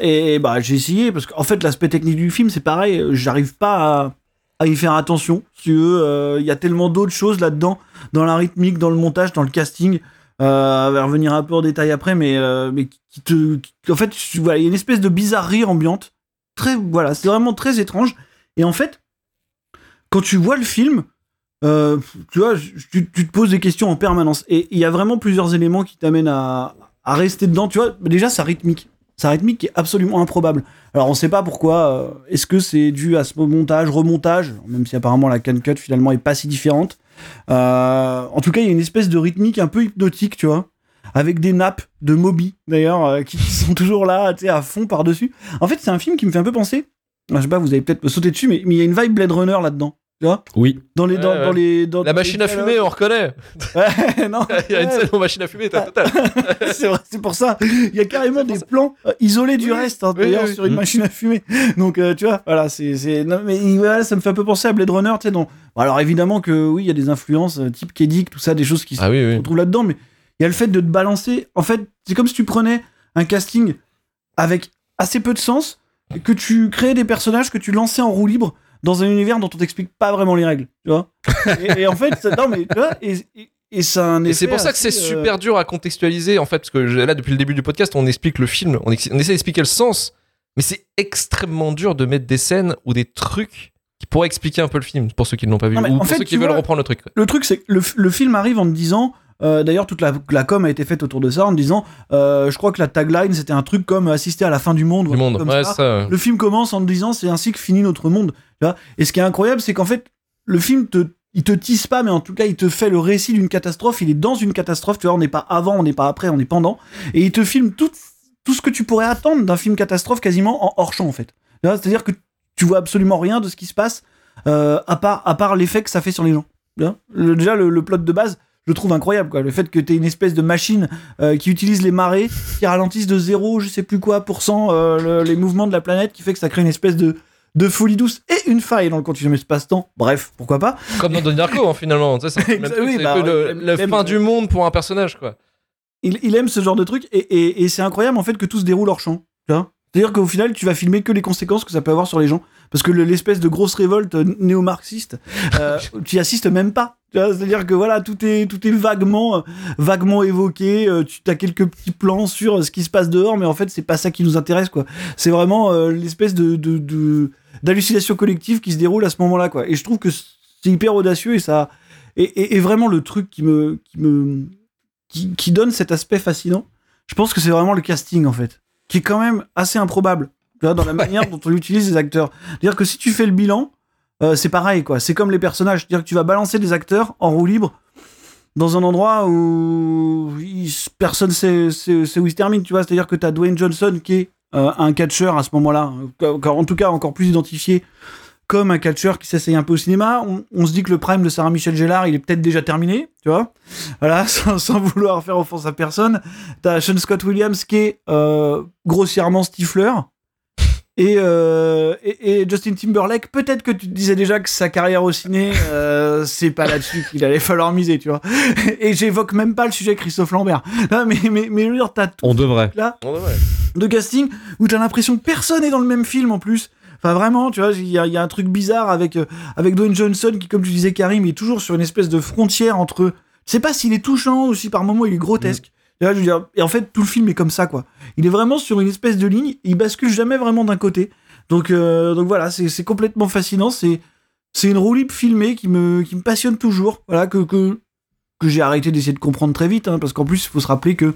Et, bah j'ai essayé parce qu'en fait l'aspect technique du film c'est pareil, euh, j'arrive pas à, y faire attention. Euh, il y a tellement d'autres choses là-dedans, dans la rythmique, dans le montage, dans le casting. Euh, on va revenir un peu en détail après, mais euh, mais qui te, en fait, il y a une espèce de bizarrerie ambiante. Très, voilà, c'est vraiment très étrange. Et en fait, quand tu vois le film, euh, tu vois, tu, te poses des questions en permanence. Et il y a vraiment plusieurs éléments qui t'amènent à, rester dedans. Tu vois, déjà, sa rythmique. Sa rythmique est absolument improbable. Alors, on sait pas pourquoi. euh, Est-ce que c'est dû à ce montage, remontage, même si apparemment la can cut finalement est pas si différente. Euh, en tout cas, il y a une espèce de rythmique un peu hypnotique, tu vois. Avec des nappes de Moby, d'ailleurs, qui, sont toujours là, à fond par-dessus. En fait, c'est un film qui me fait un peu penser. Je sais pas, vous avez peut-être sauté dessus, mais il y a une vibe Blade Runner là-dedans. Tu vois? Oui. dans les, dans, Ouais, ouais. dans les, dans La machine les à fumer, on reconnaît. Ouais, non. Il y a une scène où machine à fumer, t'as total. c'est vrai, c'est pour ça. Il y a carrément des plans euh, isolés du Oui, reste, hein, oui, d'ailleurs, oui. sur une Mm. machine à fumer. Donc, euh, tu vois, voilà, c'est, c'est, non, mais voilà, ça me fait un peu penser à Blade Runner, tu sais. Bon, alors, évidemment que oui, il y a des influences, euh, type Kedic, tout ça, des choses qui se Ah oui, oui. retrouvent là-dedans, mais il y a le fait de te balancer. En fait, c'est comme si tu prenais un casting avec assez peu de sens, et que tu créais des personnages que tu lançais en roue libre dans un univers dont on t'explique pas vraiment les règles, tu vois. et, et en fait, ça- non, mais tu vois, et, et, et c'est un pour ça que c'est euh, super dur à contextualiser en fait, parce que là depuis le début du podcast, on explique le film, on, ex- on essaie d'expliquer le sens, mais c'est extrêmement dur de mettre des scènes ou des trucs qui pourraient expliquer un peu le film pour ceux qui ne l'ont pas vu Non, ou pour fait, ceux qui veulent vois, reprendre le truc. Le truc, c'est que le, le film arrive en te disant. Euh, D'ailleurs, toute la, la com a été faite autour de ça en disant euh, Je crois que la tagline c'était un truc comme assister à la fin du monde. ou Du un truc monde, comme ouais, ça. ça. Le film commence en disant C'est ainsi que finit notre monde. Et ce qui est incroyable, c'est qu'en fait, le film te. Il te tisse pas, mais en tout cas, il te fait le récit d'une catastrophe. Il est dans une catastrophe, tu vois. On n'est pas avant, on n'est pas après, on est pendant. Et il te filme tout, tout ce que tu pourrais attendre d'un film catastrophe quasiment en hors champ, en fait. C'est-à-dire que tu vois absolument rien de ce qui se passe, euh, à part, à part l'effet que ça fait sur les gens. Déjà, le, le plot de base, je le trouve incroyable. Quoi. Le fait que tu une espèce de machine euh, qui utilise les marées, qui ralentissent de zéro, je sais plus quoi, pour cent euh, le- les mouvements de la planète, qui fait que ça crée une espèce de, de folie douce et une faille dans le continuum espace-temps. Bref, pourquoi pas Comme dans Donnie Darko hein, finalement, tu sais, c'est le oui, bah, le- même- fin du monde pour un personnage quoi. il, il aime ce genre de truc et, et- et c'est incroyable en fait que tout se déroule hors champ. C'est-à-dire qu'au final, tu vas filmer que les conséquences que ça peut avoir sur les gens. Parce que le- l'espèce de grosse révolte néo-marxiste, euh, tu y assistes même pas. C'est-à-dire que voilà, tout est, tout est vaguement, euh, vaguement évoqué. euh, tu as quelques petits plans sur euh, ce qui se passe dehors, mais en fait, c'est pas ça qui nous intéresse, quoi. C'est vraiment euh, l'espèce de, d'hallucination collective qui se déroule à ce moment-là, quoi. Et je trouve que c'est hyper audacieux et ça, et, et- et vraiment le truc qui me, qui me, qui, qui donne cet aspect fascinant. Je pense que c'est vraiment le casting, en fait, qui est quand même assez improbable. Dans la manière dont on utilise les acteurs. C'est-à-dire que si tu fais le bilan, euh, c'est pareil, quoi. C'est comme les personnages. C'est-à-dire que tu vas balancer des acteurs en roue libre dans un endroit où il- personne sait, sait, sait où ils se terminent, tu vois. C'est-à-dire que tu as Dwayne Johnson qui est euh, un catcheur à ce moment-là, en tout cas encore plus identifié comme un catcheur qui s'essaye un peu au cinéma. On, on se dit que le prime de Sarah Michel Gellar, il est peut-être déjà terminé, tu vois. Voilà, sans, sans vouloir faire offense à personne. T'as Sean Scott Williams qui est euh, grossièrement Stifler. Et, euh, et, et Justin Timberlake, peut-être que tu te disais déjà que sa carrière au ciné, euh, c'est pas là-dessus qu'il allait falloir miser, tu vois. Et j'évoque même pas le sujet Christophe Lambert. Non, mais, mais, mais je veux dire, t'as tout On devrait. là On devrait. de casting où t'as l'impression que personne est dans le même film en plus. Enfin vraiment, tu vois, il y, a- il y a un truc bizarre avec euh, avec Dwayne Johnson qui, comme tu disais Karim, est toujours sur une espèce de frontière entre. Je sais pas s'il est touchant ou si par moments il est grotesque. Et en fait tout le film est comme ça quoi. Il est vraiment sur une espèce de ligne. Il bascule jamais vraiment d'un côté. Donc euh, donc voilà, c'est complètement fascinant. C'est une roue filmée qui me passionne toujours. Voilà que j'ai arrêté d'essayer de comprendre très vite, hein, parce qu'en plus il faut se rappeler que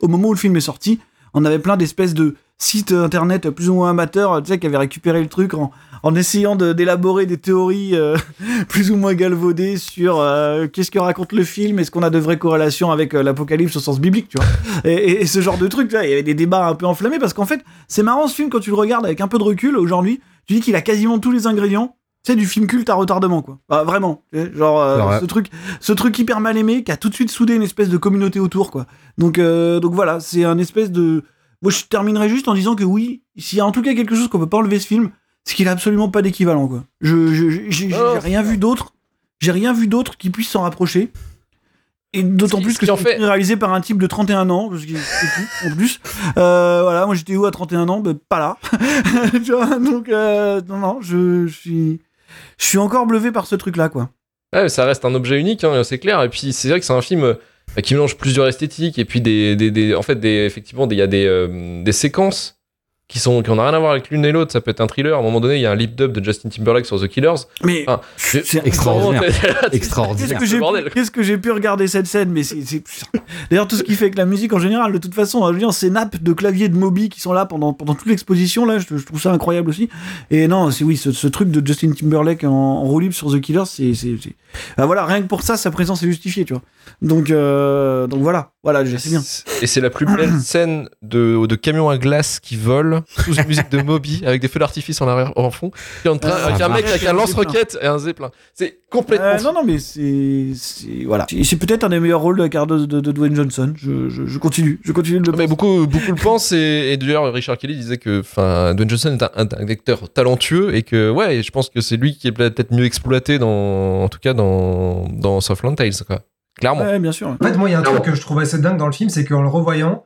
au moment où le film est sorti, on avait plein d'espèces de sites internet plus ou moins amateurs, tu sais, qui avaient récupéré le truc en, en essayant de- d'élaborer des théories euh, plus ou moins galvaudées sur euh, qu'est-ce que raconte le film, est-ce qu'on a de vraies corrélations avec euh, l'apocalypse au sens biblique, tu vois. Et, et- et ce genre de truc, tu vois, il y avait des débats un peu enflammés parce qu'en fait, c'est marrant ce film quand tu le regardes avec un peu de recul aujourd'hui, tu dis qu'il a quasiment tous les ingrédients. Sais, du film culte à retardement, quoi. Bah, vraiment. Genre, C'est ce truc, ce truc hyper mal aimé qui a tout de suite soudé une espèce de communauté autour, quoi. Donc, donc voilà, c'est un espèce de. Moi, je terminerai juste en disant que oui, s'il y a en tout cas quelque chose qu'on peut pas enlever ce film, c'est qu'il a absolument pas d'équivalent, quoi. Je, j'ai Non, rien vu d'autre. J'ai rien vu d'autre qui puisse s'en rapprocher. Et d'autant Ce plus ce que c'est fait- réalisé par un type de 31 ans, parce que c'est tout, en plus. Euh, voilà, moi j'étais où à 31 ans? Ben, Pas là. tu vois, donc, euh, non, non, je, je suis. Je suis encore bluffé par ce truc-là, quoi. Ouais, ça reste un objet unique, hein, c'est clair. Et puis c'est vrai que c'est un film euh, qui mélange plusieurs esthétiques et puis des, des, des- en fait, des, effectivement, il y a des, euh, des séquences qui sont qui n'ont rien à voir avec l'une et l'autre. Ça peut être un thriller. À un moment donné, il y a un lip dub de Justin Timberlake sur The Killers. Mais Ah, c'est extraordinaire. Qu'est-ce Extraordinaire. Qu'est-ce que j'ai bordel. pu, qu'est-ce que j'ai pu regarder cette scène Mais c'est d'ailleurs tout ce qui fait avec la musique en général. De toute façon, je veux dire, ces nappes de clavier de Moby qui sont là pendant pendant toute l'exposition là, je, je trouve ça incroyable aussi. Et non, c'est oui, ce, ce truc de Justin Timberlake en, en roue libre sur The Killers, c'est Ah, voilà, rien que pour ça, sa présence est justifiée, tu vois. Donc euh, donc voilà, voilà, c'est bien. Et c'est la plus belle scène de, de camion à glace qui vole sous une musique de Moby avec des feux d'artifice en arrière en fond. Qui est en train- Ah, avec un mec avec un lance-roquette et un zeppelin. C'est complètement. Euh, non, non, mais c'est. c'est- Voilà. C'est peut-être un des meilleurs rôles de la carrière de, de, de Dwayne Johnson. Je, je, je continue. Je continue de le Mais beaucoup, beaucoup le pensent et, et d'ailleurs Richard Kelly disait que enfin Dwayne Johnson est un, un- un acteur talentueux et que ouais je pense que c'est lui qui est peut-être mieux exploité dans en tout cas dans dans Southland Tales quoi clairement Ouais, bien sûr. En fait, moi, il y a un truc que je trouve assez dingue dans le film, c'est qu'en le revoyant,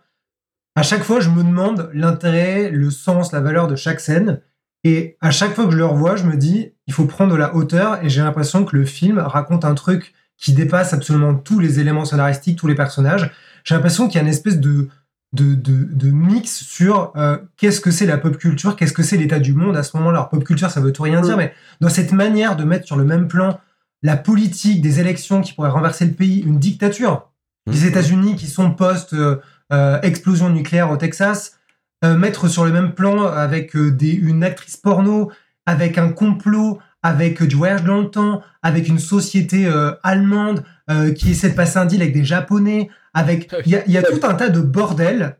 à chaque fois, je me demande l'intérêt, le sens, la valeur de chaque scène. Et à chaque fois que je le revois, je me dis, il faut prendre de la hauteur. Et j'ai l'impression que le film raconte un truc qui dépasse absolument tous les éléments scénaristiques, tous les personnages. J'ai l'impression qu'il y a une espèce de, de, de, de mix sur euh, qu'est-ce que c'est la pop culture, qu'est-ce que c'est l'état du monde à ce moment-là. Alors, pop culture, ça veut tout rien dire, mais dans cette manière de mettre sur le même plan la politique des élections qui pourraient renverser le pays, une dictature, les États-Unis qui sont post euh, explosion nucléaire au Texas, euh, mettre sur le même plan avec euh, des, une actrice porno, avec un complot, avec euh, du voyage dans le temps, avec une société euh, allemande euh, qui essaie de passer un deal avec des Japonais, avec il y a, tout un tas de bordel.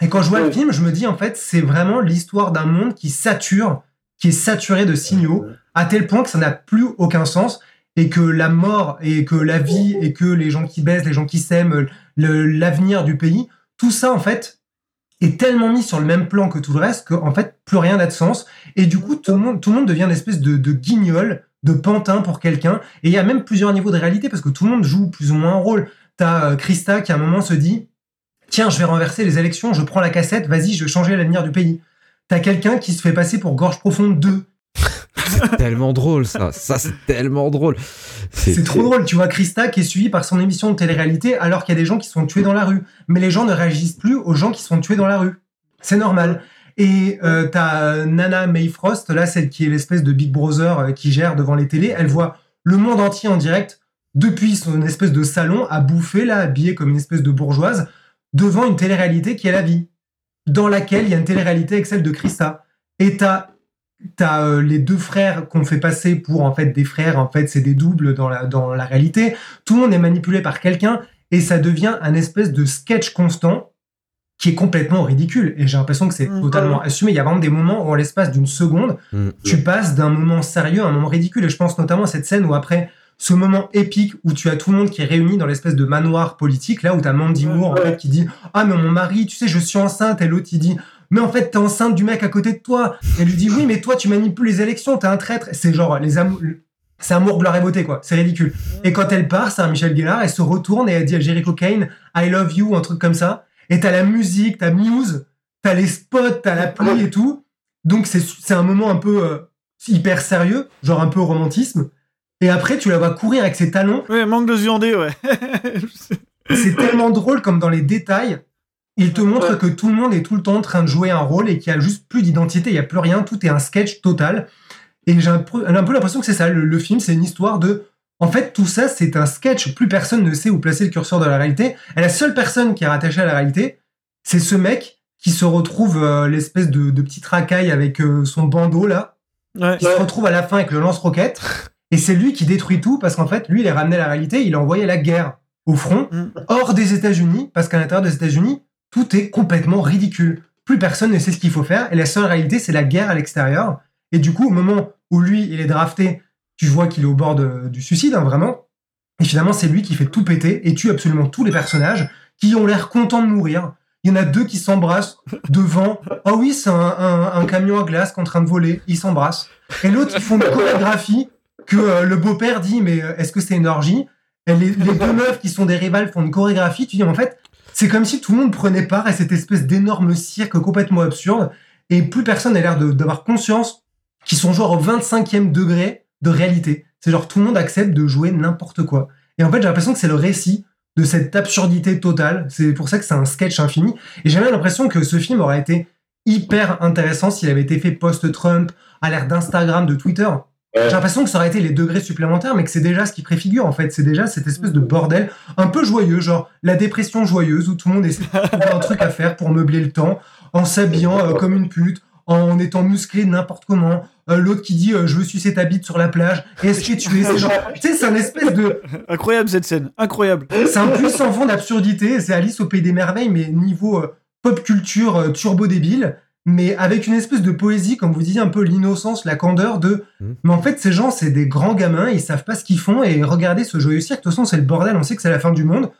Et quand je vois le film, je me dis en fait c'est vraiment l'histoire d'un monde qui sature, qui est saturé de signaux à tel point que ça n'a plus aucun sens et que la mort et que la vie et que les gens qui baissent, les gens qui s'aiment, l'avenir du pays, tout ça en fait est tellement mis sur le même plan que tout le reste qu'en fait plus rien n'a de sens. Et du coup tout le monde devient une espèce de, guignol de pantin pour quelqu'un. Et il y a même plusieurs niveaux de réalité parce que tout le monde joue plus ou moins un rôle. T'as euh, Krista qui à un moment se dit tiens je vais renverser les élections je prends la cassette vas-y je vais changer l'avenir du pays t'as quelqu'un qui se fait passer pour gorge profonde 2 c'est tellement drôle, ça. Ça, c'est tellement drôle. C'est trop drôle. Tu vois Krista qui est suivie par son émission de télé-réalité alors qu'il y a des gens qui sont tués dans la rue. Mais les gens ne réagissent plus aux gens qui sont tués dans la rue. C'est normal. Et euh, t'as Nana Mayfrost, là, celle qui est l'espèce de Big Brother euh, qui gère devant les télés. Elle voit le monde entier en direct depuis son espèce de salon à bouffer, là, habillée comme une espèce de bourgeoise, devant une télé-réalité qui est la vie, dans laquelle il y a une télé-réalité avec celle de Krista. Et t'as t'as euh, les deux frères qu'on fait passer pour en fait des frères, en fait c'est des doubles dans la, dans la réalité. Tout le monde est manipulé par quelqu'un et ça devient un espèce de sketch constant qui est complètement ridicule. Et j'ai l'impression que c'est Mm. totalement assumé. Il y a vraiment des moments où en l'espace d'une seconde, Mm. tu passes d'un moment sérieux à un moment ridicule. Et je pense notamment à cette scène où après ce moment épique où tu as tout le monde qui est réuni dans l'espèce de manoir politique, là où tu as Mandy Moore en fait, qui dit Ah, mais mon mari, tu sais, je suis enceinte. Et l'autre, il dit Mais en fait, t'es enceinte du mec à côté de toi. Elle lui dit Oui, mais toi, tu manipules les élections, t'es un traître. C'est genre les amours. C'est amour, gloire et beauté, quoi. C'est ridicule. Et quand elle part, c'est Michel Gellar, elle se retourne et elle dit à Jericho Kane, I love you, un truc comme ça. Et t'as la musique, t'as Muse, t'as les spots, t'as la pluie et tout. Donc c'est un moment un peu euh, hyper sérieux, genre un peu romantisme. Et après, tu la vois courir avec ses talons. Ouais, manque de viandé, ouais. C'est tellement drôle comme dans les détails. Il te montre que tout le monde est tout le temps en train de jouer un rôle et qu'il n'y a juste plus d'identité, il n'y a plus rien, tout est un sketch total. Et j'ai un peu, un peu l'impression que c'est ça, le, le film, c'est une histoire de... En fait, tout ça, c'est un sketch, plus personne ne sait où placer le curseur de la réalité. Et la seule personne qui est rattachée à la réalité, c'est ce mec qui se retrouve euh, l'espèce de, de petite racaille avec euh, son bandeau là, Ouais. qui se retrouve à la fin avec le lance-roquette. Et c'est lui qui détruit tout parce qu'en fait, lui, il est ramené à la réalité, il a envoyé la guerre au front, Mm. hors des États-Unis, parce qu'à l'intérieur des États-Unis, tout est complètement ridicule. Plus personne ne sait ce qu'il faut faire, et la seule réalité, c'est la guerre à l'extérieur. Et du coup, au moment où lui, il est drafté, tu vois qu'il est au bord du suicide, hein, vraiment. Et finalement, c'est lui qui fait tout péter et tue absolument tous les personnages qui ont l'air contents de mourir. Il y en a deux qui s'embrassent devant. Ah oui, c'est un camion à glace qui est en train de voler. Ils s'embrassent. Et l'autre, ils font une chorégraphie que euh, le beau-père dit, mais euh, est-ce que c'est une orgie? Et les, les deux meufs qui sont des rivales font une chorégraphie. Tu dis, en fait, c'est comme si tout le monde prenait part à cette espèce d'énorme cirque complètement absurde. Et plus personne n'a l'air d'avoir conscience qu'ils sont genre au 25e degré de réalité. C'est genre tout le monde accepte de jouer n'importe quoi. Et en fait, j'ai l'impression que c'est le récit de cette absurdité totale. C'est pour ça que c'est un sketch infini. Et j'ai même l'impression que ce film aurait été hyper intéressant s'il avait été fait post-Trump, à l'ère d'Instagram, de Twitter. J'ai l'impression que ça aurait été les degrés supplémentaires, mais que c'est déjà ce qui préfigure en fait. C'est déjà cette espèce de bordel un peu joyeux, genre la dépression joyeuse où tout le monde essaie de trouver un truc à faire pour meubler le temps, en s'habillant euh, comme une pute, en étant musclé n'importe comment. Euh, L'autre qui dit euh, je veux sucer ta bite sur la plage. Et est-ce que tu es? C'est genre, tu sais, c'est un espèce de Incroyable cette scène, incroyable. c'est un puissant fond d'absurdité. C'est Alice au Pays des Merveilles, mais niveau euh, pop culture euh, turbo débile, mais avec une espèce de poésie, comme vous disiez, un peu l'innocence, la candeur de. Mhm. Mais en fait, ces gens, c'est des grands gamins, ils savent pas ce qu'ils font, et regardez ce joyeux cirque. De toute façon, c'est le bordel, on sait que c'est la fin du monde.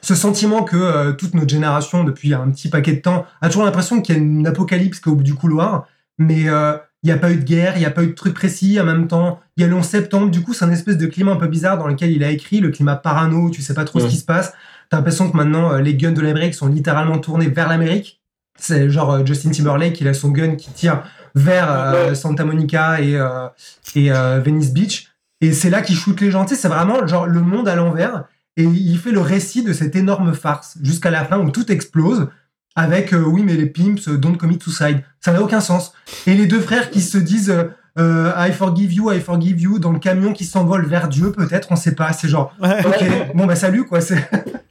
Ce sentiment que euh, toute notre génération, depuis un petit paquet de temps, a toujours l'impression qu'il y a une apocalypse qui est au bout du couloir, mais euh, il n'y a pas eu de guerre, il n'y a pas eu de truc précis en même temps. Il y a le 11 septembre, du coup, c'est un espèce de climat un peu bizarre dans lequel il a écrit, le climat parano, tu sais pas trop ce Ouais. qui se passe. T'as l'impression que maintenant, euh, les guns de l'Amérique sont littéralement tournés vers l'Amérique. C'est genre euh, Justin Timberlake, il a son gun qui tire vers euh, Santa Monica et, euh, et euh, Venice Beach. Et c'est là qu'il shoot les gens. Tu sais, c'est vraiment genre le monde à l'envers. Et il fait le récit de cette énorme farce jusqu'à la fin où tout explose avec oui, mais les pimps don't commit suicide. Ça n'a aucun sens. Et les deux frères qui se disent I forgive you, I forgive you dans le camion qui s'envole vers Dieu, peut-être, on sait pas. C'est genre, ok, bon bah salut quoi. C'est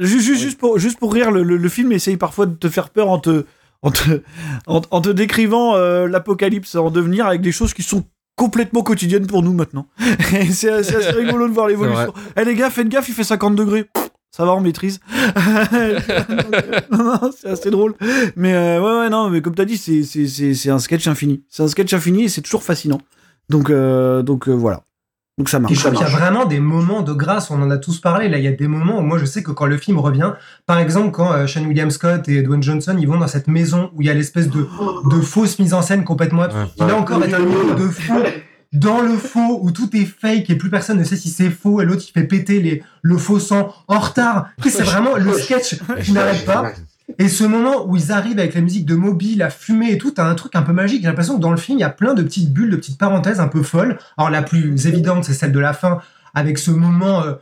Juste, juste, juste pour, juste pour rire, le, le- le film essaye parfois de te faire peur en te, en te, en, en te décrivant euh, l'apocalypse en devenir avec des choses qui sont complètement quotidiennes pour nous maintenant. C'est assez rigolo de voir l'évolution. Eh les gars, faites gaffe, il fait 50 degrés. Ça va, on maîtrise. Non, non, c'est assez drôle. Mais euh, ouais, ouais, non, mais comme t'as dit, c'est un sketch infini. C'est un sketch infini et c'est toujours fascinant. Donc, euh, donc euh, voilà. Donc ça marche. Et je trouve qu'il y a vraiment des moments de grâce, on en a tous parlé. Là, il y a des moments où moi je sais que quand le film revient, par exemple, quand euh, Sean William Scott et Dwayne Johnson ils vont dans cette maison où il y a l'espèce de, de fausse mise en scène complètement absurde, qui là encore est un niveau de fou. Dans le faux, où tout est fake et plus personne ne sait si c'est faux, et l'autre il fait péter les, le faux sang en retard. C'est vraiment le sketch qui n'arrête pas. Et ce moment où ils arrivent avec la musique de Moby, la fumée et tout, t'as un truc un peu magique. J'ai l'impression que dans le film, il y a plein de petites bulles, de petites parenthèses un peu folles. Alors la plus évidente, c'est celle de la fin, avec ce moment euh,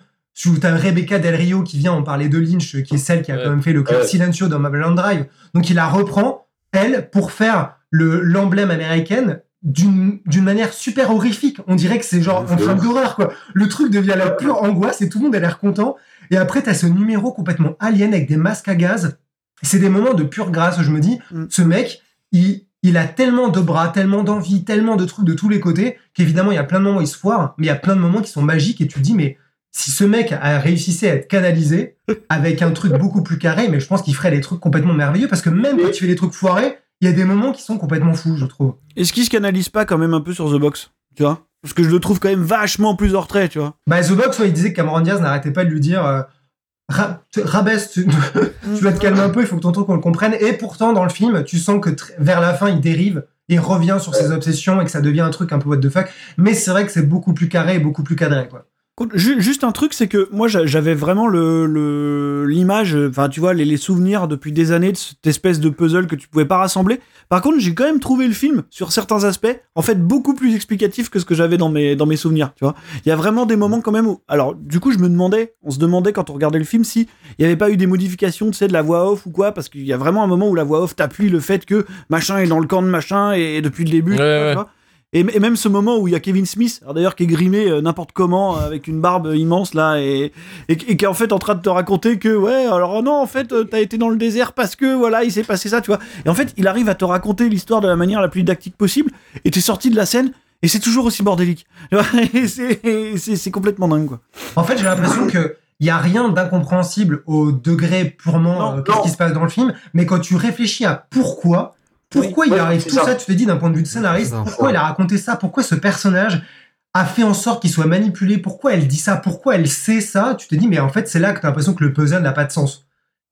où t'as Rebecca Del Rio qui vient en parler de Lynch, euh, qui est celle qui a Ouais. quand même fait le club Ouais. silencio dans Mulholland Drive. Donc il la reprend, elle, pour faire le l'emblème américaine d'une d'une manière super horrifique. On dirait que c'est genre un film d'horreur, quoi. Le truc devient la pure angoisse et tout le monde a l'air content. Et après, t'as ce numéro complètement alien avec des masques à gaz. C'est des moments de pure grâce où je me dis, ce mec, il, il a tellement de bras, tellement d'envie, tellement de trucs de tous les côtés, qu'évidemment, il y a plein de moments où il se foire, mais il y a plein de moments qui sont magiques et tu te dis, mais si ce mec a réussi à être canalisé avec un truc beaucoup plus carré, mais je pense qu'il ferait des trucs complètement merveilleux parce que même quand il fait des trucs foirés, il y a des moments qui sont complètement fous, je trouve. Est-ce qu'il se canalise pas quand même un peu sur The Box Tu vois? Parce que je le trouve quand même vachement plus hors trait, tu vois. Bah, The Box, ouais, il disait que Cameron Diaz n'arrêtait pas de lui dire euh, Rabaisse, tu, tu vas te calmer un peu, il faut que ton truc on le comprenne. Et pourtant, dans le film, tu sens que vers la fin, il dérive et revient sur ses obsessions et que ça devient un truc un peu what the fuck. Mais c'est vrai que c'est beaucoup plus carré et beaucoup plus cadré, quoi. Juste un truc, c'est que moi j'a- j'avais vraiment le l'image, enfin tu vois, les, les souvenirs depuis des années de cette espèce de puzzle que tu pouvais pas rassembler. Par contre, j'ai quand même trouvé le film sur certains aspects, en fait beaucoup plus explicatif que ce que j'avais dans mes dans mes souvenirs. Tu vois, il y a vraiment des moments quand même où, alors du coup, je me demandais, on se demandait quand on regardait le film si il y avait pas eu des modifications, tu sais, de la voix off ou quoi, parce qu'il y a vraiment un moment où la voix off t'appuie le fait que machin est dans le camp de machin et, depuis le début. Ouais, tu vois, ouais. tu vois. Et, et même ce moment où il y a Kevin Smith, d'ailleurs qui est grimé euh, n'importe comment euh, avec une barbe immense là et, et, et qui est en fait en train de te raconter que ouais alors oh non en fait euh, t'as été dans le désert parce que voilà il s'est passé ça tu vois. Et en fait il arrive à te raconter l'histoire de la manière la plus didactique possible et t'es sorti de la scène et c'est toujours aussi bordélique. C'est complètement dingue quoi. En fait, j'ai l'impression que il y a rien d'incompréhensible au degré purement euh, qu'est-ce qui se passe dans le film, mais quand tu réfléchis à pourquoi, pourquoi il Ouais, arrive tout ça. ça. tu te dis d'un point de vue de scénariste, pourquoi il a raconté ça, pourquoi ce personnage a fait en sorte qu'il soit manipulé, pourquoi elle dit ça, pourquoi elle sait ça, tu te dis mais en fait c'est là que tu as l'impression que le puzzle n'a pas de sens.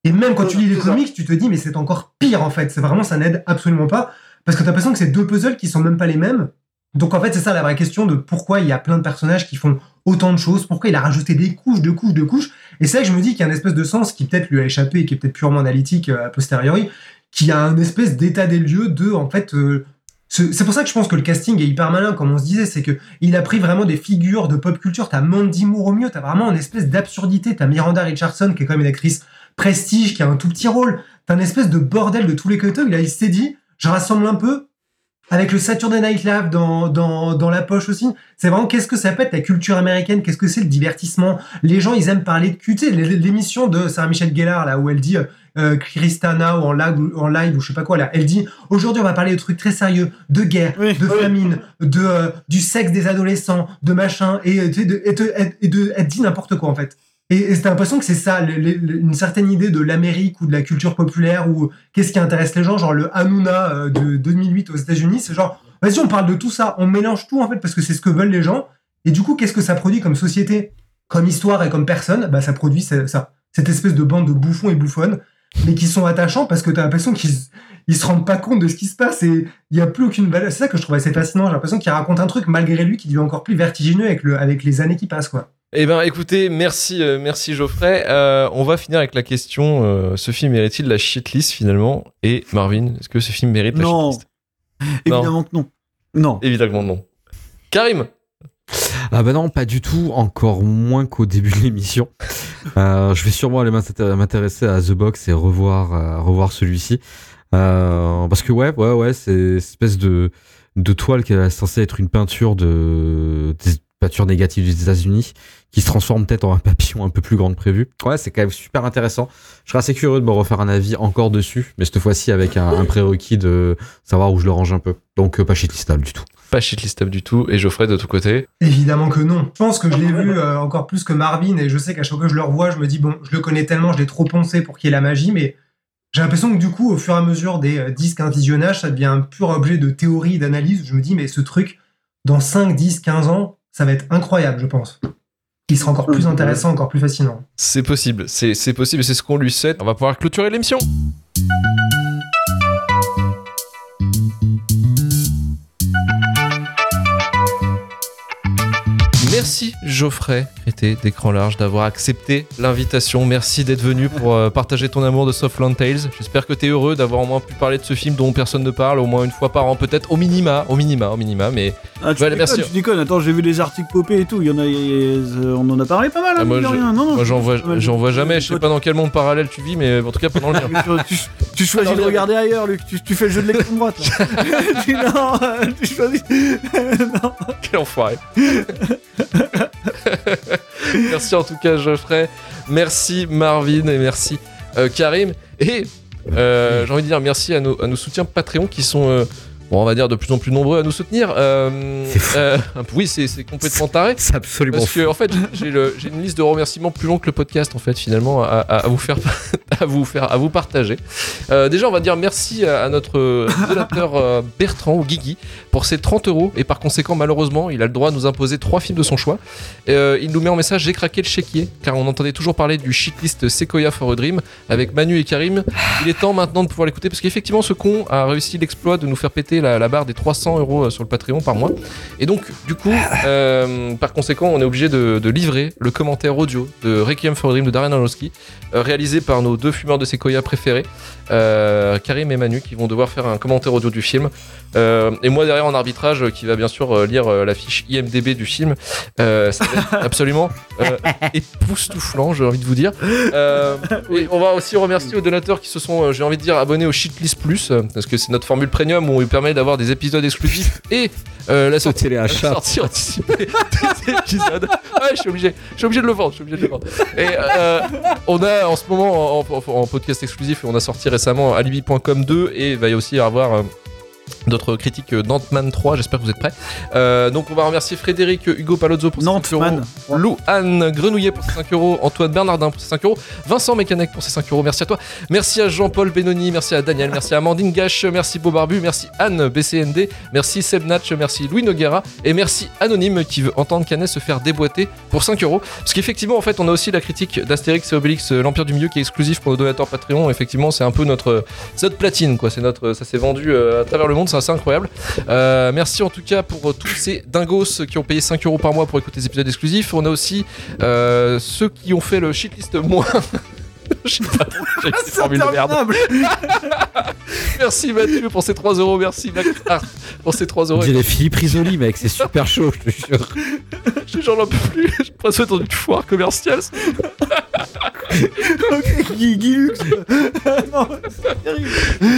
Et même quand tu lis les comics, tu te dis mais c'est encore pire en fait, c'est vraiment ça n'aide absolument pas parce que tu as l'impression que c'est deux puzzles qui sont même pas les mêmes. Donc en fait, c'est ça la vraie question de pourquoi il y a plein de personnages qui font autant de choses, pourquoi il a rajouté des couches, de couches, de couches. Et c'est là que je me dis qu'il y a une espèce de sens qui peut-être lui a échappé et qui est peut-être purement analytique euh, a posteriori, qui a un espèce d'état des lieux de, en fait, euh, ce- c'est pour ça que je pense que le casting est hyper malin, comme on se disait, c'est que il a pris vraiment des figures de pop culture. T'as Mandy Moore au mieux, t'as vraiment une espèce d'absurdité. T'as Miranda Richardson qui est quand même une actrice prestige, qui a un tout petit rôle. T'as une espèce de bordel de tous les côtés. Il, il s'est dit, je rassemble un peu avec le Saturday Night Live dans, dans, dans la poche aussi. C'est vraiment qu'est-ce que ça peut être la culture américaine, qu'est-ce que c'est le divertissement? Les gens, ils aiment parler de cul. Tu sais, l'é- l'émission de Sarah Michelle Gellar, là, où elle dit, euh, euh, Christana ou en live, ou en live ou je sais pas quoi, là, elle dit, aujourd'hui, on va parler de trucs très sérieux, de guerre, de famine, de, euh, du sexe des adolescents, de machin, et, euh, sais, de, et, de- et de- elle dit n'importe quoi, en fait. Et, et t'as l'impression que c'est ça, une certaine idée de l'Amérique ou de la culture populaire ou qu'est-ce qui intéresse les gens, genre le Hanouna euh, de 2008 aux États-Unis, c'est genre, vas-y, on parle de tout ça, on mélange tout en fait parce que c'est ce que veulent les gens. Et du coup, qu'est-ce que ça produit comme société, comme histoire et comme personne? Bah, ça produit ça, ça. cette espèce de bande de bouffons et bouffonnes, mais qui sont attachants parce que t'as l'impression qu'ils ils se rendent pas compte de ce qui se passe et il y a plus aucune valeur. C'est ça que je trouve assez fascinant. J'ai l'impression qu'il raconte un truc malgré lui qui devient encore plus vertigineux avec le avec les années qui passent quoi. Eh ben, écoutez, merci, euh, merci Geoffrey. Euh, on va finir avec la question euh, ce film mérite-t-il la shitlist finalement? Et Marvin, est-ce que ce film mérite la Non. shitlist? Évidemment que non non Évidemment non. Karim? Ah bah non, pas du tout, encore moins qu'au début de l'émission. Euh, je vais sûrement aller m'intér- m'intéresser à The Box et revoir, euh, revoir celui-ci. Euh, parce que ouais, ouais, ouais, c'est une espèce de, de toile qui est censée être une peinture de, peintures négatives des États-Unis qui se transforme peut-être en un papillon un peu plus grand que prévu. Ouais, c'est quand même super intéressant. Je serais assez curieux de me refaire un avis encore dessus, mais cette fois-ci avec un, un prérequis de savoir où je le range un peu. Donc euh, pas shitlistable du tout. Pas shitlistable du tout. Et Geoffrey, de ton côté? Évidemment que non. Je pense que je l'ai vu euh, encore plus que Marvin et je sais qu'à chaque fois que je le revois, je me dis, bon, je le connais tellement, je l'ai trop poncé pour qu'il y ait la magie, mais j'ai l'impression que du coup, au fur et à mesure des euh, 10-15 visionnages, ça devient un pur objet de théorie, d'analyse. Je me dis, mais ce truc, dans 5, 10, 15 ans, ça va être incroyable, je pense. Il sera encore plus intéressant, encore plus fascinant. C'est possible, c'est possible et c'est ce qu'on lui souhaite. On va pouvoir clôturer l'émission. Merci Geoffrey traité d'écran large, d'avoir accepté l'invitation. Merci d'être venu pour euh, partager ton amour de Softland Tales. J'espère que tu es heureux d'avoir au moins pu parler de ce film dont personne ne parle, au moins une fois par an, peut-être au minima, au minima, au minima. Mais Ah, tu, Voilà, déconnes, merci. tu déconnes, attends, j'ai vu des articles popés et tout, il y en a, on en a parlé pas mal, hein, Ah, moi, mine de je- rien. Non, non, moi, j'en vois, pas mal. j'en vois jamais. Je sais pas dans quel monde parallèle tu vis, mais en tout cas pendant le mien. Tu, tu- tu choisis Attends, de regarder ailleurs, Luc. Tu, tu fais le jeu de l'extrême droite. là. Tu- non, euh, tu choisis. non. Quel enfoiré. merci en tout cas Geoffrey, merci Marvin et merci euh, Karim. Et euh, j'ai envie de dire merci à nos, à nos soutiens Patreon qui sont, euh, bon, on va dire, de plus en plus nombreux à nous soutenir. Oui, c'est complètement taré. C'est absolument Parce fou. que en fait, j'ai une liste de remerciements plus longue que le podcast en fait finalement à, à- à vous faire à vous faire à vous partager. Euh, déjà, on va dire merci à, notre donateur euh, Bertrand ou Guigui pour ses 30 euros et par conséquent malheureusement il a le droit de nous imposer trois films de son choix. Euh, il nous met en message j'ai craqué le chéquier car on entendait toujours parler du shitlist Sequoia for a Dream avec Manu et Karim. Il est temps maintenant de pouvoir l'écouter parce qu'effectivement ce con a réussi l'exploit de nous faire péter la, barre des 300 euros euh, sur le Patreon par mois. Et donc du coup par conséquent on est obligé de, livrer le commentaire audio de Requiem for a Dream de Darren Aronofsky réalisé par nos deux fumeurs de Sequoia préférés, euh, Karim et Manu, qui vont devoir faire un commentaire audio du film. Euh, et moi derrière en arbitrage, euh, qui va bien sûr lire la fiche IMDB du film. Euh, ça va être absolument époustouflant, j'ai envie de vous dire. Et on va aussi remercier aux donateurs qui se sont, j'ai envie de dire, abonnés au Shitlist Plus, parce que c'est notre formule premium où il permet d'avoir des épisodes exclusifs et euh, la sortie, la téléachat. sortie anticipée des épisodes. Ouais, je suis obligé, je suis obligé de le vendre, je suis obligé de le vendre. Et euh, on a en ce moment en, en- podcast exclusif, on a sorti récemment Alibi.com 2 et il va y aussi avoir euh, d'autres critiques euh, d'Ant-Man 3, j'espère que vous êtes prêts. Euh, donc on va remercier Frédéric Hugo Palozzo pour ses 5 euros. Lou Anne Grenouillet pour ses 5 euros, Antoine Bernardin pour ses 5 euros, Vincent Mécanec pour ses 5 euros, merci à toi, merci à Jean-Paul Benoni, merci à Daniel, merci à Amandine Gache, merci Beau Barbu, merci Anne BCND, merci Seb Natch, merci Louis Noguera. Et merci Anonyme qui veut entendre Canet se faire déboîter pour 5 euros. Parce qu'effectivement, en fait, on a aussi la critique d'Astérix et Obélix, euh, l'Empire du Milieu qui est exclusif pour nos donateurs Patreon. Effectivement, c'est un peu notre, notre platine, quoi. C'est notre, ça s'est vendu à travers le monde, c'est incroyable. Euh, merci en tout cas pour euh, tous ces dingos qui ont payé 5 euros par mois pour écouter les épisodes exclusifs. On a aussi euh, ceux qui ont fait le shitlist moins. Je j'ai une formule de merde. Merci Mathieu pour ces 3 euros. Merci Max Hart pour ces 3 euros. Dirait Philippe Risoli, mec, c'est super chaud, je te jure. Je- J'en peux plus. Je passe dans une foire commerciale. ok, Guy, Guy Lux. non, c'est terrible.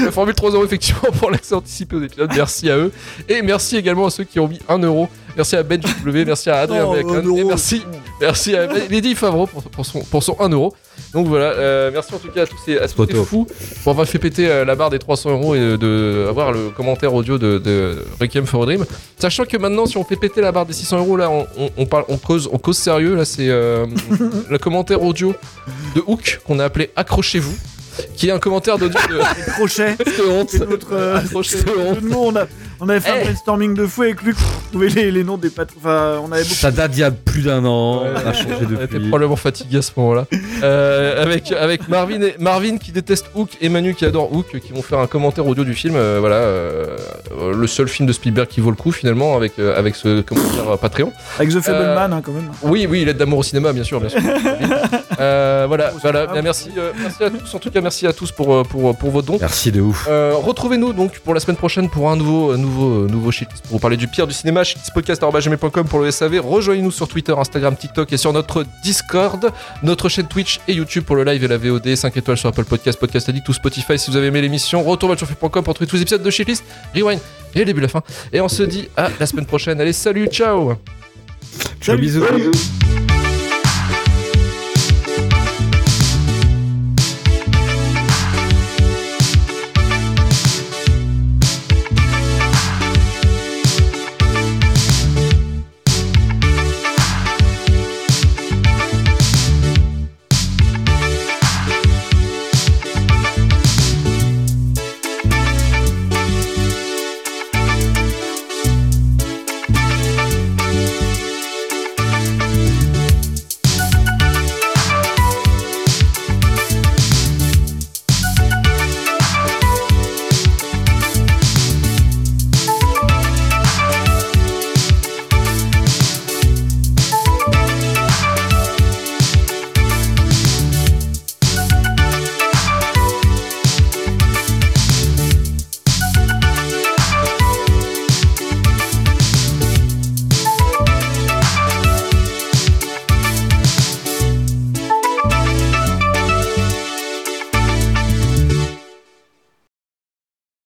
La formule 3 euros effectivement pour l'accès anticipé aux épisodes. Merci à eux. Et merci également à ceux qui ont mis 1 euro. Merci à Ben W, merci à Adrien Oh, Bacon, et merci, merci à Lady Favreau pour, pour son, pour son 1 euro. Donc voilà, euh, merci en tout cas à tous ces, à tous ces fous pour avoir fait péter euh, la barre des 300 euros et de, de avoir le commentaire audio de, de Requiem for a Dream. Sachant que maintenant, si on fait péter la barre des 600 euros, là, on, on, on parle, on cause, on cause sérieux. Là, c'est euh, le commentaire audio de Hook qu'on a appelé Accrochez-vous, qui est un commentaire d'audio de. Crochet. honte. C'est notre euh. On, a, on avait fait Eh. un brainstorming de fou avec Luc pour trouver les, les noms des patrons. Enfin, on avait beaucoup. Ça date d'il y a plus d'un an, Ouais, on a changé On était depuis. probablement fatigué à ce moment-là. Euh, avec avec Marvin, et, Marvin qui déteste Hook et Manu qui adore Hook, qui vont faire un commentaire audio du film. Euh, voilà, euh, le seul film de Spielberg qui vaut le coup finalement avec, euh, avec ce commentaire Patreon. Avec The Fableman, Euh, hein, quand même. Oui, oui, l'aide d'amour au cinéma, bien sûr, bien sûr. Euh, voilà, voilà. Bien, merci, euh, merci à tous. En tout cas, merci à tous pour, pour, pour vos dons. Merci de ouf. Euh, Retrouvez-nous donc pour la semaine prochaine pour un nouveau, un nouveau, euh, nouveau shitlist pour vous parler du pire du cinéma. shitlistpodcast.com pour le SAV. Rejoignez-nous sur Twitter, Instagram, TikTok et sur notre Discord, notre chaîne Twitch et YouTube pour le live et la VOD. 5 étoiles sur Apple Podcast, Podcast Addict ou Spotify si vous avez aimé l'émission. Retour sur pour trouver tous les épisodes de Shitlist, Rewind et le début la fin. Et on se dit à la semaine prochaine. Allez, salut, ciao Ciao, bisous. Salut.